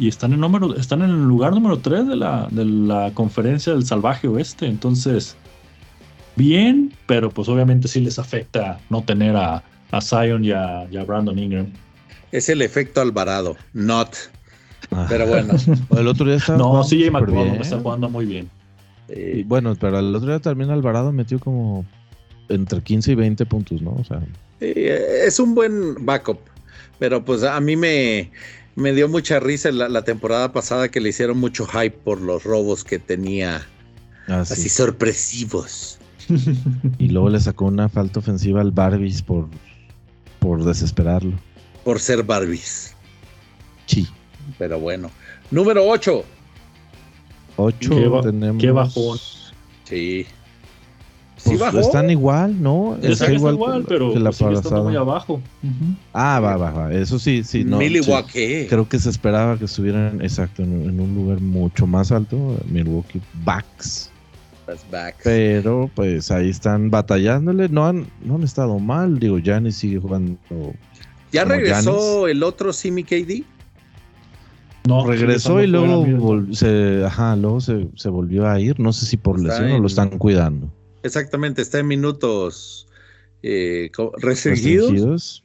y están en número están en el lugar número 3 de la, de la conferencia del salvaje oeste entonces bien pero pues obviamente sí les afecta no tener a, a Zion y a, Brandon Ingram. Es el efecto Alvarado, not. Ah. Pero bueno. [LAUGHS] el otro día estaba. No, sí, McCollum está jugando muy bien. bueno, pero el otro día también Alvarado metió como entre 15 y 20 puntos, ¿no? O sea. es un buen backup. Pero pues a mí me, me dio mucha risa la, la, temporada pasada que le hicieron mucho hype por los robos que tenía. Ah, así sorpresivos. [LAUGHS] y luego le sacó una falta ofensiva al Barbies por por desesperarlo. Por ser Barbies. Sí. Pero bueno. Número 8. 8 tenemos. Qué bajón. Sí. Sí pues están igual, ¿no? Está igual, igual pero que la pues muy abajo. Ah, va, va, va. Eso sí, sí. No, Milwaukee. Creo que se esperaba que estuvieran, exacto, en, un lugar mucho más alto. Milwaukee Bucks. Pero pues ahí están batallándole, no han, no han estado mal, digo, Giannis sigue jugando. ¿Ya regresó el otro Simi KD? No, regresó y luego, se, ajá, luego se, se, volvió a ir, no sé si por lesión o lo están cuidando. Exactamente, está en minutos eh, restringidos.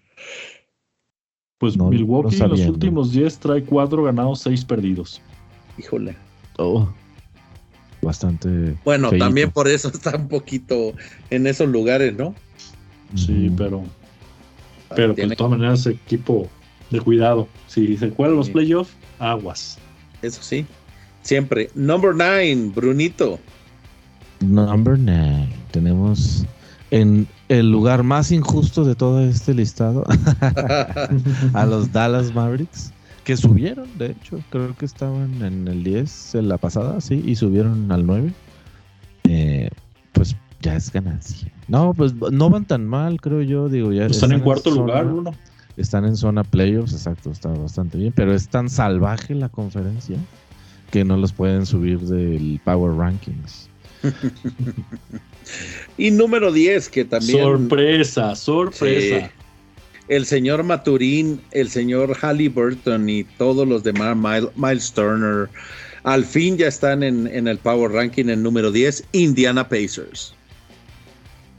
Pues Milwaukee en los últimos 10 trae 4 ganados, 6 perdidos. Híjole. Oh bastante. Bueno, también por eso [LAUGHS] está un poquito en esos lugares, ¿no? Sí, pero. Pero pues, de todas maneras, equipo de cuidado. Si se cuelan los playoffs, aguas. Eso sí. Siempre. Number nine, Brunito. Number nine. Tenemos en el lugar más injusto de todo este listado [LAUGHS] a los Dallas Mavericks que subieron, de hecho, creo que estaban en el 10 en la pasada, sí, y subieron al 9. Eh, pues ya es ganancia. No, pues no van tan mal, creo yo, digo, ya están, en cuarto lugar, uno. Están en zona playoffs, exacto, está bastante bien, pero es tan salvaje la conferencia que no los pueden subir del Power Rankings. [LAUGHS] y número 10, que también. Sorpresa, sorpresa el señor Maturín, el señor Halliburton y todos los demás, Miles Turner, al fin ya están en, el Power Ranking en número 10, Indiana Pacers.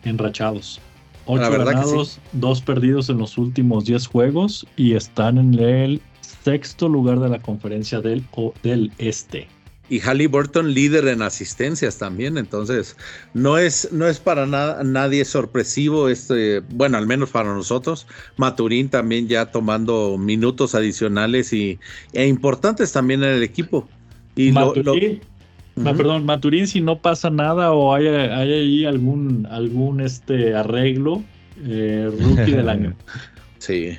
Enrachados. Ocho ganados, dos perdidos en los últimos 10 juegos y están en el sexto lugar de la conferencia del, del este. Y Halliburton líder en asistencias también, entonces no es, no es para nada nadie sorpresivo este, bueno, al menos para nosotros, Maturín también ya tomando minutos adicionales y, e importantes también en el equipo. Y Maturín, perdón, Maturín si no pasa nada o hay, hay ahí algún, algún este arreglo, eh, rookie del año. [LAUGHS] Sí,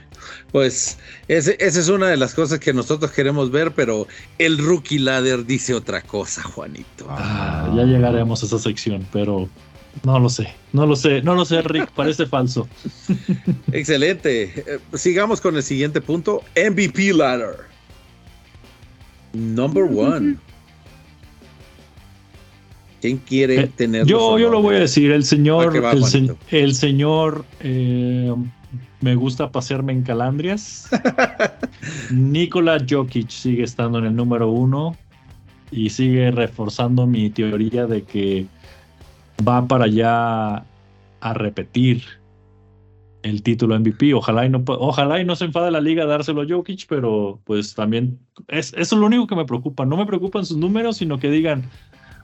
pues esa es una de las cosas que nosotros queremos ver, pero el rookie ladder dice otra cosa, Juanito. Ah, ya llegaremos a esa sección, pero no lo sé, no lo sé, no lo sé, Rick, parece [LAUGHS] falso. Excelente. Eh, sigamos con el siguiente punto, MVP ladder. Number one. ¿Quién quiere eh, tener? Yo, yo lo voy a decir, el señor, el, señor eh, me gusta pasearme en calandrias. [LAUGHS] Nikola Jokic sigue estando en el número uno y sigue reforzando mi teoría de que va para allá a repetir el título MVP. Ojalá y no, ojalá y no se enfade la liga a dárselo a Jokic, pero pues también es, eso es lo único que me preocupa. No me preocupan sus números, sino que digan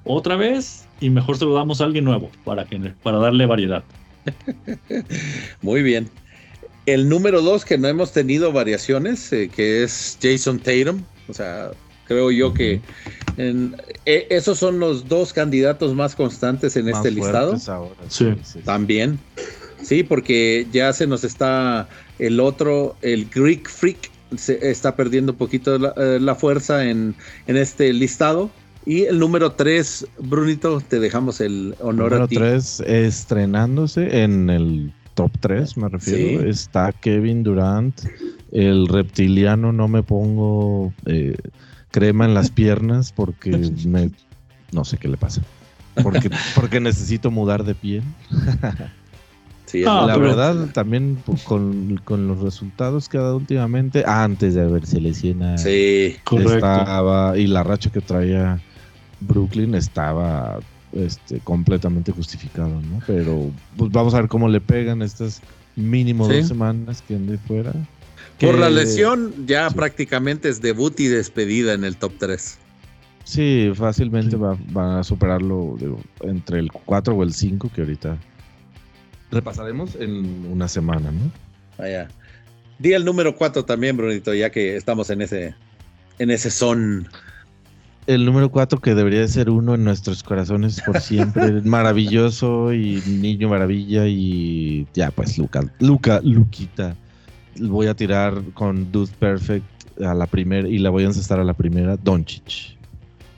otra vez y mejor se lo damos a alguien nuevo para, que, para darle variedad. [LAUGHS] Muy bien. El número dos que no hemos tenido variaciones, eh, que es Jason Tatum. O sea, creo yo que e, esos son los dos candidatos más constantes en este listado. Sí. También. Sí, porque ya se nos está el otro, el Greek Freak, se está perdiendo un poquito la, eh, la fuerza en, en, este listado. Y el número tres, Brunito, te dejamos el honor a ti. Número tres, estrenándose en el top 3, me refiero. Está Kevin Durant. El reptiliano no me pongo eh, crema en las piernas porque [LAUGHS] me, no sé qué le pasa. Porque, porque necesito mudar de piel. [LAUGHS] Sí, ah, la verdad, también con, los resultados que ha dado últimamente, antes de haberse lesionado, sí, estaba, y la racha que traía Brooklyn estaba este, completamente justificado, ¿no? Pero pues vamos a ver cómo le pegan estas mínimo dos semanas que ande fuera. Por la lesión, ya prácticamente es debut y despedida en el top 3. Sí, fácilmente va, a superarlo entre el 4 o el 5 que ahorita repasaremos en una semana, ¿no? Vaya. Di el número 4 también, Brunito, ya que estamos en ese, en ese son el número 4 que debería ser uno en nuestros corazones por siempre. [LAUGHS] maravilloso y niño maravilla y ya pues Luca, Luca, Luquita. Voy a tirar con Dude Perfect a la primera y la voy a encestar a la primera, Doncic.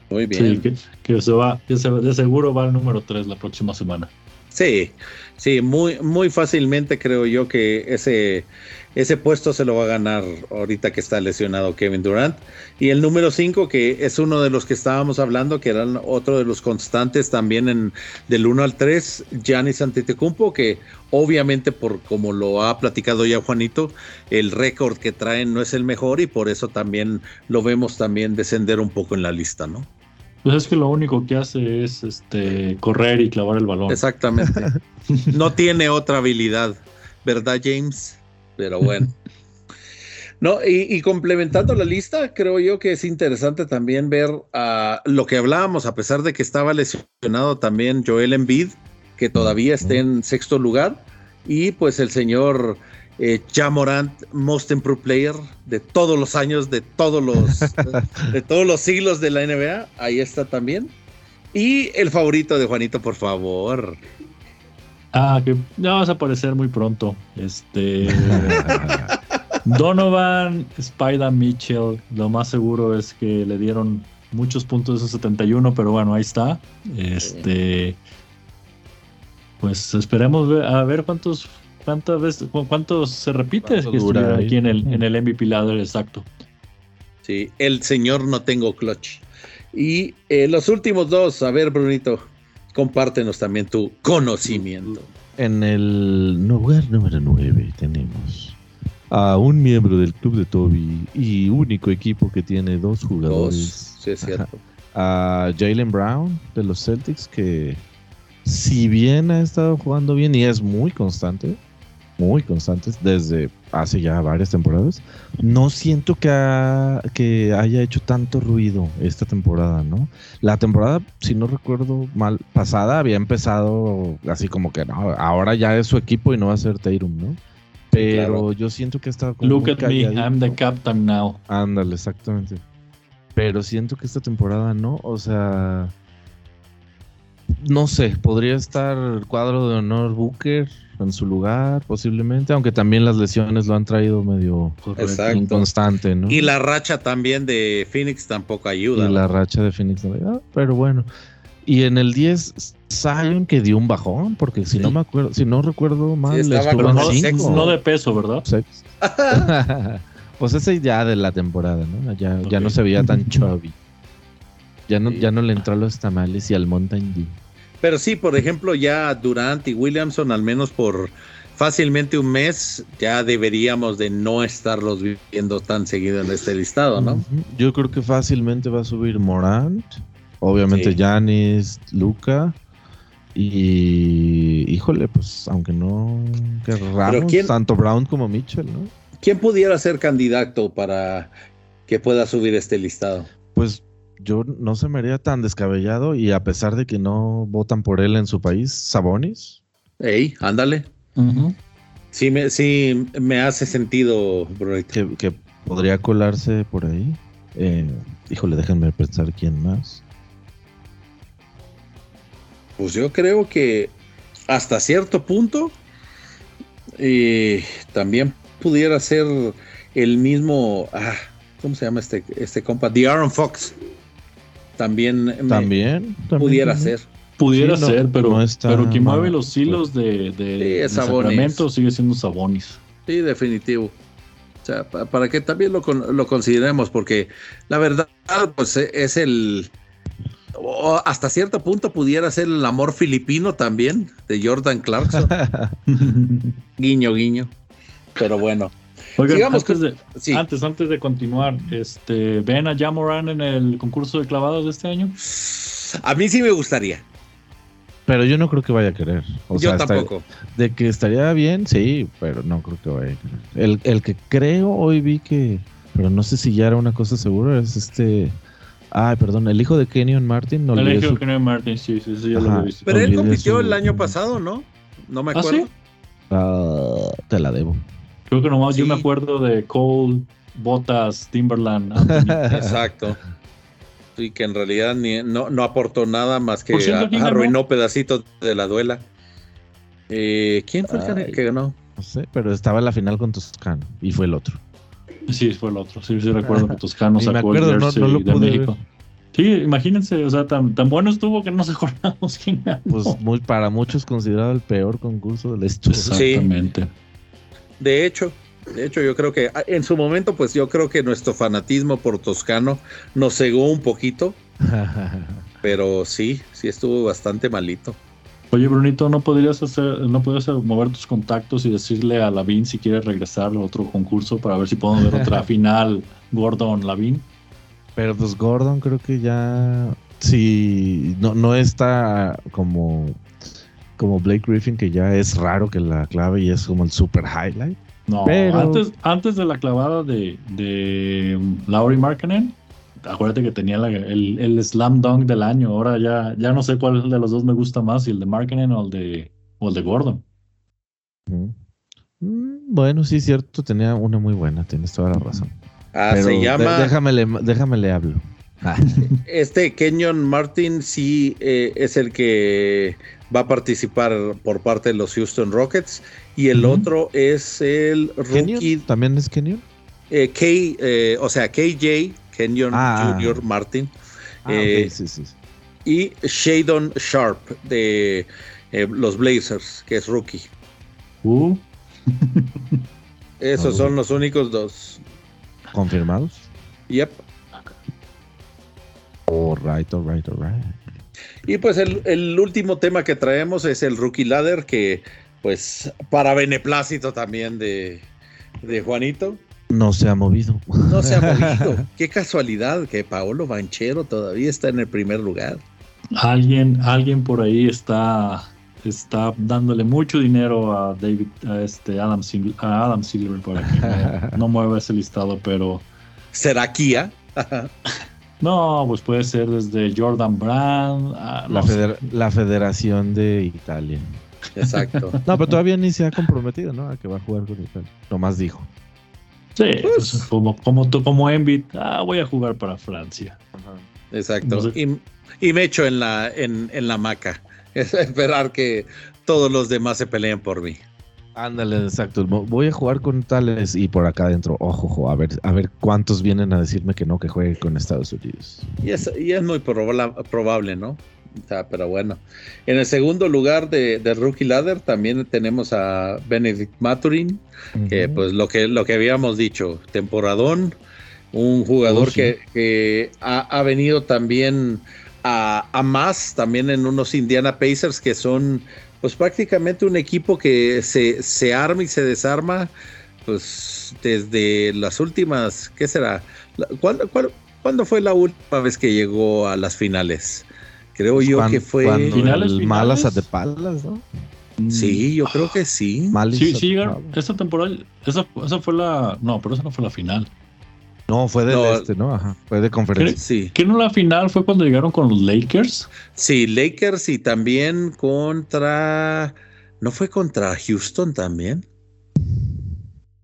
Muy bien. Sí, que, se va, que de seguro va al número 3 la próxima semana. Sí, sí, muy, muy fácilmente creo yo que ese, ese puesto se lo va a ganar ahorita que está lesionado Kevin Durant. Y el número 5, que es uno de los que estábamos hablando, que eran otro de los constantes también en del 1 al 3, Giannis Antetokounmpo, que obviamente por como lo ha platicado ya Juanito, el récord que traen no es el mejor y por eso también lo vemos también descender un poco en la lista, ¿no? Pues es que lo único que hace es este correr y clavar el balón. Exactamente. [LAUGHS] no tiene otra habilidad, ¿verdad, James? Pero bueno. No, y, complementando la lista, creo yo que es interesante también ver uh, lo que hablábamos, a pesar de que estaba lesionado también Joel Embiid, que todavía está en sexto lugar, y pues el señor eh, Jamorant, Most Improved Player de todos los años, de todos los, [LAUGHS] de todos los siglos de la NBA, ahí está también. Y el favorito de Juanito, por favor. Ah, que ya vas a aparecer muy pronto. Este. [LAUGHS] Donovan, Spider Mitchell, lo más seguro es que le dieron muchos puntos de esos 71, pero bueno, ahí está. Este. Pues esperemos a ver cuántos cuántas veces, cuántos se repite que estuviera aquí en el, en el MVP ladder exacto. Sí, el señor no tengo clutch. Y eh, los últimos dos, a ver, Brunito, compártenos también tu conocimiento. En el lugar número 9 tenemos a un miembro del club de Toby y único equipo que tiene dos jugadores. sí, es cierto. A Jalen Brown de los Celtics, que si bien ha estado jugando bien y es muy constante, muy constantes desde hace ya varias temporadas. No siento que, que haya hecho tanto ruido esta temporada, ¿no? La temporada, si no recuerdo mal, pasada había empezado así como que no, ahora ya es su equipo y no va a ser Tatum, ¿no? Pero yo siento que está como Look at me, I'm the captain now. Ándale, exactamente. Pero siento que esta temporada no, o sea, no sé, podría estar el cuadro de honor Booker en su lugar, posiblemente, aunque también las lesiones lo han traído medio inconstante, ¿no? Y la racha también de Phoenix tampoco ayuda. Y la racha de Phoenix no ayuda, pero bueno. Y en el 10, Zion que dio un bajón, porque si no me acuerdo, si no recuerdo mal, estuvo en no, de peso, ¿verdad? [LAUGHS] [LAUGHS] pues ese ya de la temporada, ¿no? Ya, ya no se veía tan chubby. [LAUGHS] Ya no, ya no le entró a los tamales y al Mountain Dew. Pero sí, por ejemplo, ya Durant y Williamson, al menos por fácilmente un mes, ya deberíamos de no estarlos viendo tan seguido en este listado, ¿no? Yo creo que fácilmente va a subir Morant, obviamente Janis, Luca. Y híjole, pues aunque no querramos, tanto Brown como Mitchell, ¿no? ¿Quién pudiera ser candidato para que pueda subir este listado? Pues yo no se me haría tan descabellado y a pesar de que no votan por él en su país, Sabonis. Ey, ándale. sí, me, sí, me hace sentido, que, que, podría colarse por ahí. Eh, híjole, déjenme pensar quién más. Pues yo creo que hasta cierto punto eh, también pudiera ser el mismo. Ah, ¿Cómo se llama este, este compa? The Aaron Fox también, ¿También? pudiera ser. Pudiera ser, pero, pero quien mueve los hilos de, de, Sacramento sigue siendo Sabonis. Sí, definitivo. O sea, para que también lo, lo consideremos, porque la verdad, pues e, es el. hasta cierto punto pudiera ser el amor filipino también, de Jordan Clarkson. [LAUGHS] guiño, guiño. Pero bueno. Oigan, antes, de, antes, antes de continuar, este, ¿ven a Jamoran en el concurso de clavados de este año? A mí sí me gustaría. Pero yo no creo que vaya a querer. yo tampoco. de que estaría bien, sí, pero no creo que vaya a querer. El, que creo hoy vi que, pero no sé si ya era una cosa segura, es este... Ay, perdón, el hijo de Kenyon Martin. No el hijo de Kenyon Martin, sí, sí, sí, ya lo he visto. Pero él compitió el año pasado, ¿no? No me ¿Ah, acuerdo. Ah, te la debo. Creo que nomás yo me acuerdo de Cole, Botas, Timberland. [LAUGHS] Exacto. Y que en realidad ni, no, no aportó nada más que arruinó pedacitos de la duela. Eh, ¿Quién fue el que ganó? No sé, pero estaba en la final con Toscano y fue el otro. Sí, fue el otro. Sí, sí recuerdo que [LAUGHS] Toscano sacó el jersey no, de México. Sí, imagínense, o sea, tan, tan bueno estuvo que no nos acordamos quién ganó. Pues muy, para muchos considerado el peor concurso de la historia. Exactamente. De hecho, de hecho, yo creo que ah, en su momento, pues yo creo que nuestro fanatismo por Toscano nos cegó un poquito. [LAUGHS] pero sí, sí estuvo bastante malito. Oye, Brunito, ¿no podrías hacer, no podrías mover tus contactos y decirle a Lavín si quiere regresar a otro concurso para ver si podemos ver otra [LAUGHS] final Gordon Lavín? Pero pues Gordon creo que ya sí no, no está como como Blake Griffin, que ya es raro que la clave y es como el super highlight. No, antes, antes de la clavada de, de Laurie Markkinen, acuérdate que tenía el, slam dunk del año. Ahora ya, ya no sé cuál de los dos me gusta más, si el de Markkinen o el de, o el de Gordon. Mm, bueno, sí, es cierto, tenía una muy buena, tienes toda la razón. Ah, se llama. Déjame le, déjame le hablo. Este Kenyon Martin sí eh, es el que va a participar por parte de los Houston Rockets y el otro es el rookie. ¿También es Kenyon? Eh, K, eh, o sea, KJ, Kenyon ah, Jr. Martin. Ah, eh, sí, sí. Y Shadon Sharp de los Blazers, que es rookie. Uh. [LAUGHS] Esos son los únicos dos. ¿Confirmados? Yep. Alright, alright, alright. Y pues el, último tema que traemos es el Rookie Ladder, que pues para beneplácito también de, Juanito. No se ha movido. No se ha [LAUGHS] movido. Qué casualidad que Paolo Banchero todavía está en el primer lugar. Alguien, alguien por ahí está está dándole mucho dinero a David, a este Adam, a Adam Silver para que [LAUGHS] no, mueva ese listado, pero. ¿Será Kia? [LAUGHS] no, pues puede ser desde Jordan Brand. la, la Federación de Italia. Exacto. [LAUGHS] no, pero todavía ni se ha comprometido, ¿no? A que va a jugar con Italia. Nomás dijo. Sí, pues, como, como, como Embiid, ah, voy a jugar para Francia. Exacto. y, y, me echo en la, en, en la maca. [LAUGHS] Es esperar que todos los demás se peleen por mí. Ándale, exacto. Voy a jugar con tales y por acá adentro, ojo, a ver, a ver cuántos vienen a decirme que no, que juegue con Estados Unidos. Y es, y es muy probable, ¿no? pero bueno. En el segundo lugar de, Rookie Ladder también tenemos a Benedict Maturin, que pues lo que, lo que habíamos dicho, temporadón, un jugador oh, que, ha, venido también a, más, también en unos Indiana Pacers que son pues prácticamente un equipo que se, se arma y se desarma pues desde las últimas, ¿qué será? ¿Cuándo, cuándo fue la última vez que llegó a las finales? Creo yo que fue. ¿Finales, Malas a de palas, ¿no? Sí, yo creo que sí. sí, sí, esta temporada, esa, esa, fue la. No, pero esa no fue la final. No, fue del este, ¿no? Ajá. Fue de conferencia. Sí. ¿Qué no la final fue cuando llegaron con los Lakers? Sí, Lakers y también contra. ¿No fue contra Houston también?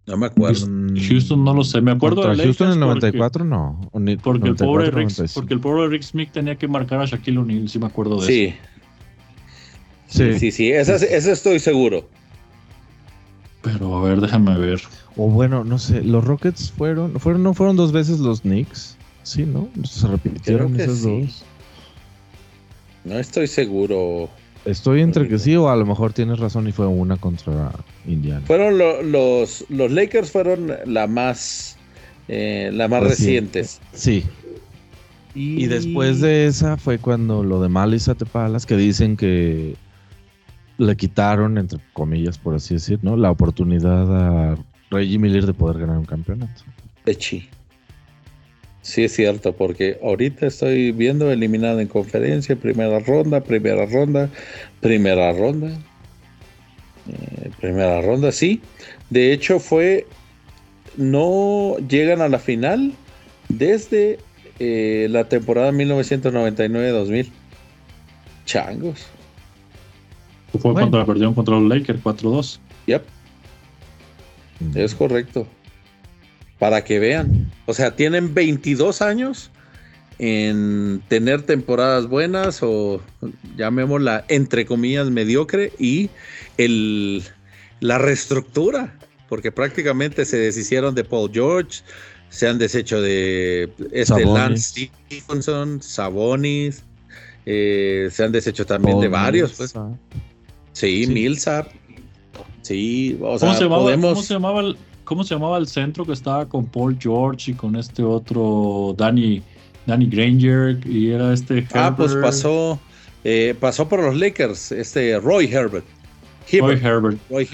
No me acuerdo. Houston no lo sé. Me acuerdo de Houston en el 94 no. porque, el pobre Rick, porque el pobre Rick Smith tenía que marcar a Shaquille O'Neal, sí me acuerdo de eso. Sí. Sí, sí, eso, estoy seguro. Pero a ver, déjame ver. O bueno, no sé, los Rockets fueron, fueron, no fueron dos veces los Knicks. Sí, ¿no? Se repitieron esos dos. No estoy seguro. Estoy entre que sí o a lo mejor tienes razón y fue una contra Indiana. Fueron los, los Lakers fueron la más eh, la más recientes. Sí. Y... después de esa fue cuando lo de Malis Tepalas que dicen que le quitaron, entre comillas, por así decir, ¿no? La oportunidad a Reggie Miller de poder ganar un campeonato. Echi. Sí, es cierto, porque ahorita estoy viendo eliminado en conferencia, primera ronda, primera ronda, primera ronda. Eh, primera ronda, sí. De hecho, fue. No llegan a la final desde eh, la temporada 1999-2000. Changos. Fue cuando la perdieron contra los Lakers 4-2. Yep. Es correcto para que vean. O sea, tienen 22 años en tener temporadas buenas o llamémosla entre comillas mediocre y el, la reestructura, porque prácticamente se deshicieron de Paul George, se han deshecho de este Lance Stevenson, Sabonis, eh, se han deshecho también de varios. Pues. Sí, Millsap. Sí, o sea, podemos... ¿cómo se llamaba el, ¿Cómo se llamaba el centro que estaba con Paul George y con este otro Danny, Danny Granger y era este Ah, pues pasó, eh, pasó por los Lakers, este Roy Herbert. Roy Herbert. Roy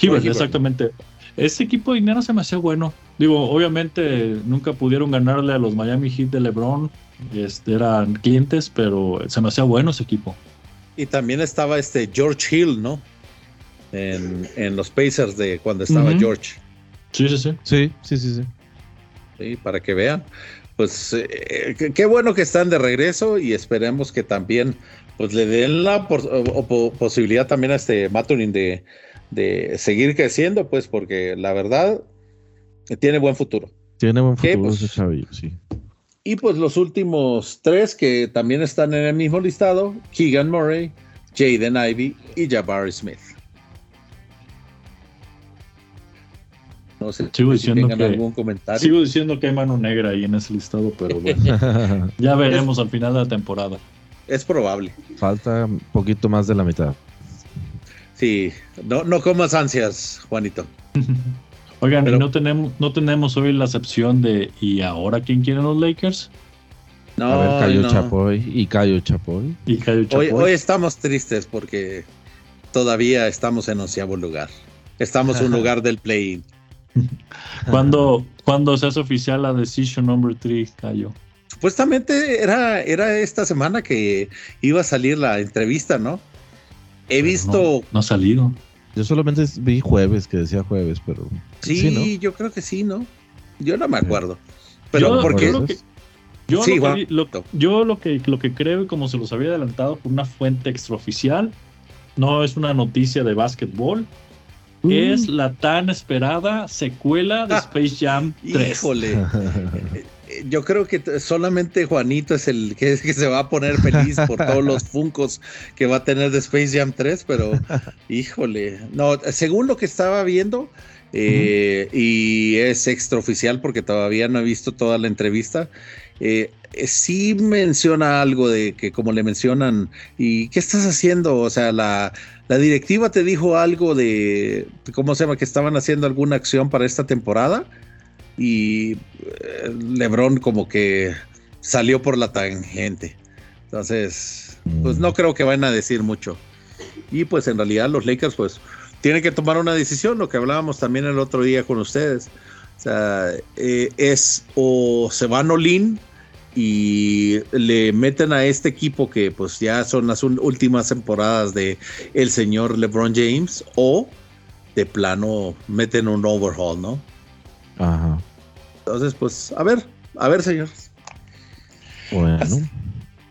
Herbert. exactamente. Ese equipo de Indiana se me hacía bueno. Digo, obviamente nunca pudieron ganarle a los Miami Heat de LeBron. Este, eran clientes, pero se me hacía bueno ese equipo. Y también estaba este George Hill, ¿no? En, los Pacers de cuando estaba George. Sí, sí, sí. Sí, sí, sí, sí. para que vean. Pues eh, qué bueno que están de regreso y esperemos que también pues le den la posibilidad también a este Maturin de, seguir creciendo, pues porque la verdad tiene buen futuro. Tiene buen futuro pues, ese chavillo, sí. Y pues los últimos tres que también están en el mismo listado, Keegan Murray, Jaden Ivy y Jabari Smith. sigo diciendo que, algún comentario. Sigo diciendo que hay mano negra ahí en ese listado, pero bueno, [LAUGHS] ya veremos al final de la temporada. Es probable. Falta un poquito más de la mitad. Sí, no, no comas ansias, Juanito. [LAUGHS] Oigan, no tenemos, no tenemos hoy la excepción de ¿y ahora quién quieren los Lakers? No, a ver, Cayo Chapoy y Cayo Chapoy. Y Cayo Chapoy. Hoy, hoy estamos tristes porque todavía estamos en onceavo lugar. Estamos en un [LAUGHS] lugar del play-in. [LAUGHS] cuando, cuando se hace oficial la Decision Number 3, Cayo? Supuestamente era, era esta semana que iba a salir la entrevista, ¿no? He visto. No, ha salido. Yo solamente vi jueves, que decía jueves, pero. Sí, yo creo que sí, ¿no? Yo no me acuerdo. Pero porque. Yo, lo, que, yo lo, que, lo que creo, como se los había adelantado por una fuente extraoficial, no es una noticia de básquetbol, es mm. la tan esperada secuela de Space Jam 3. Híjole. [LAUGHS] Yo creo que solamente Juanito es el [LAUGHS] que, se va a poner feliz por todos los [LAUGHS] funcos que va a tener de Space Jam 3, pero [LAUGHS] híjole. No, según lo que estaba viendo, eh, y es extraoficial porque todavía no he visto toda la entrevista. Eh, sí menciona algo de que como le mencionan, ¿y qué estás haciendo? O sea, la, la directiva te dijo algo de, ¿cómo se llama? Que estaban haciendo alguna acción para esta temporada y eh, Lebron como que salió por la tangente. Entonces, pues no creo que vayan a decir mucho. Y pues en realidad los Lakers pues tienen que tomar una decisión, lo que hablábamos también el otro día con ustedes. O sea, eh, es o se van Olin y le meten a este equipo que pues ya son las últimas temporadas de el señor LeBron James o de plano meten un overhaul, ¿no? Ajá. Entonces, pues, a ver, a ver, señores. Bueno.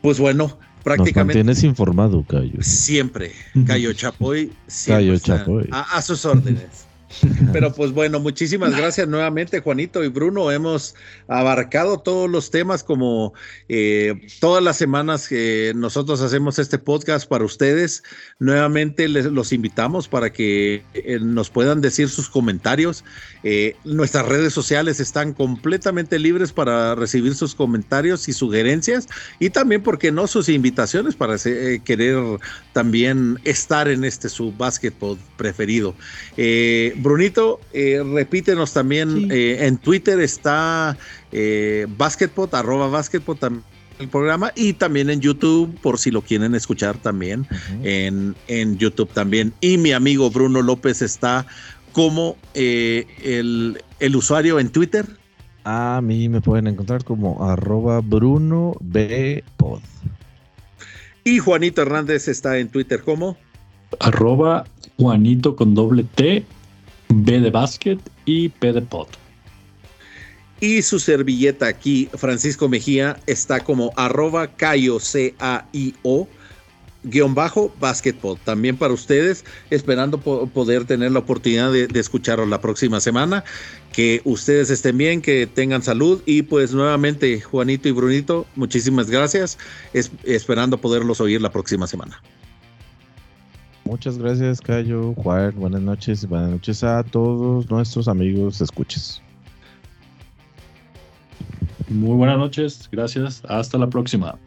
Pues bueno, prácticamente. tienes informado, Cayo. Siempre, Cayo Chapoy. Cayo Chapoy. a sus órdenes. [LAUGHS] Pero pues bueno, muchísimas gracias nuevamente Juanito y Bruno. Hemos abarcado todos los temas como eh, todas las semanas que nosotros hacemos este podcast para ustedes. Nuevamente les, los invitamos para que eh, nos puedan decir sus comentarios. Eh, nuestras redes sociales están completamente libres para recibir sus comentarios y sugerencias y también, porque no, sus invitaciones para querer también estar en este su básquetbol preferido. Brunito, eh, repítenos también, eh, en Twitter está eh, Basketpot, arroba Basketpot también el programa y también en YouTube por si lo quieren escuchar también en, en, YouTube también. Y mi amigo Bruno López está como eh, el, el, usuario en Twitter. A mí me pueden encontrar como arroba Bruno B Pod. Y Juanito Hernández está en Twitter como arroba Juanito con doble T B de básquet y P de pot. Y su servilleta aquí, Francisco Mejía, está como arroba caio, C-A-I-O, guion bajo, basketball. También para ustedes, esperando poder tener la oportunidad de, escucharlo la próxima semana. Que ustedes estén bien, que tengan salud. Y pues nuevamente, Juanito y Brunito, muchísimas gracias. esperando poderlos oír la próxima semana. Muchas gracias, Cayo, Juan. Buenas noches y buenas noches a todos nuestros amigos escuches. Muy buenas noches, gracias. Hasta la próxima.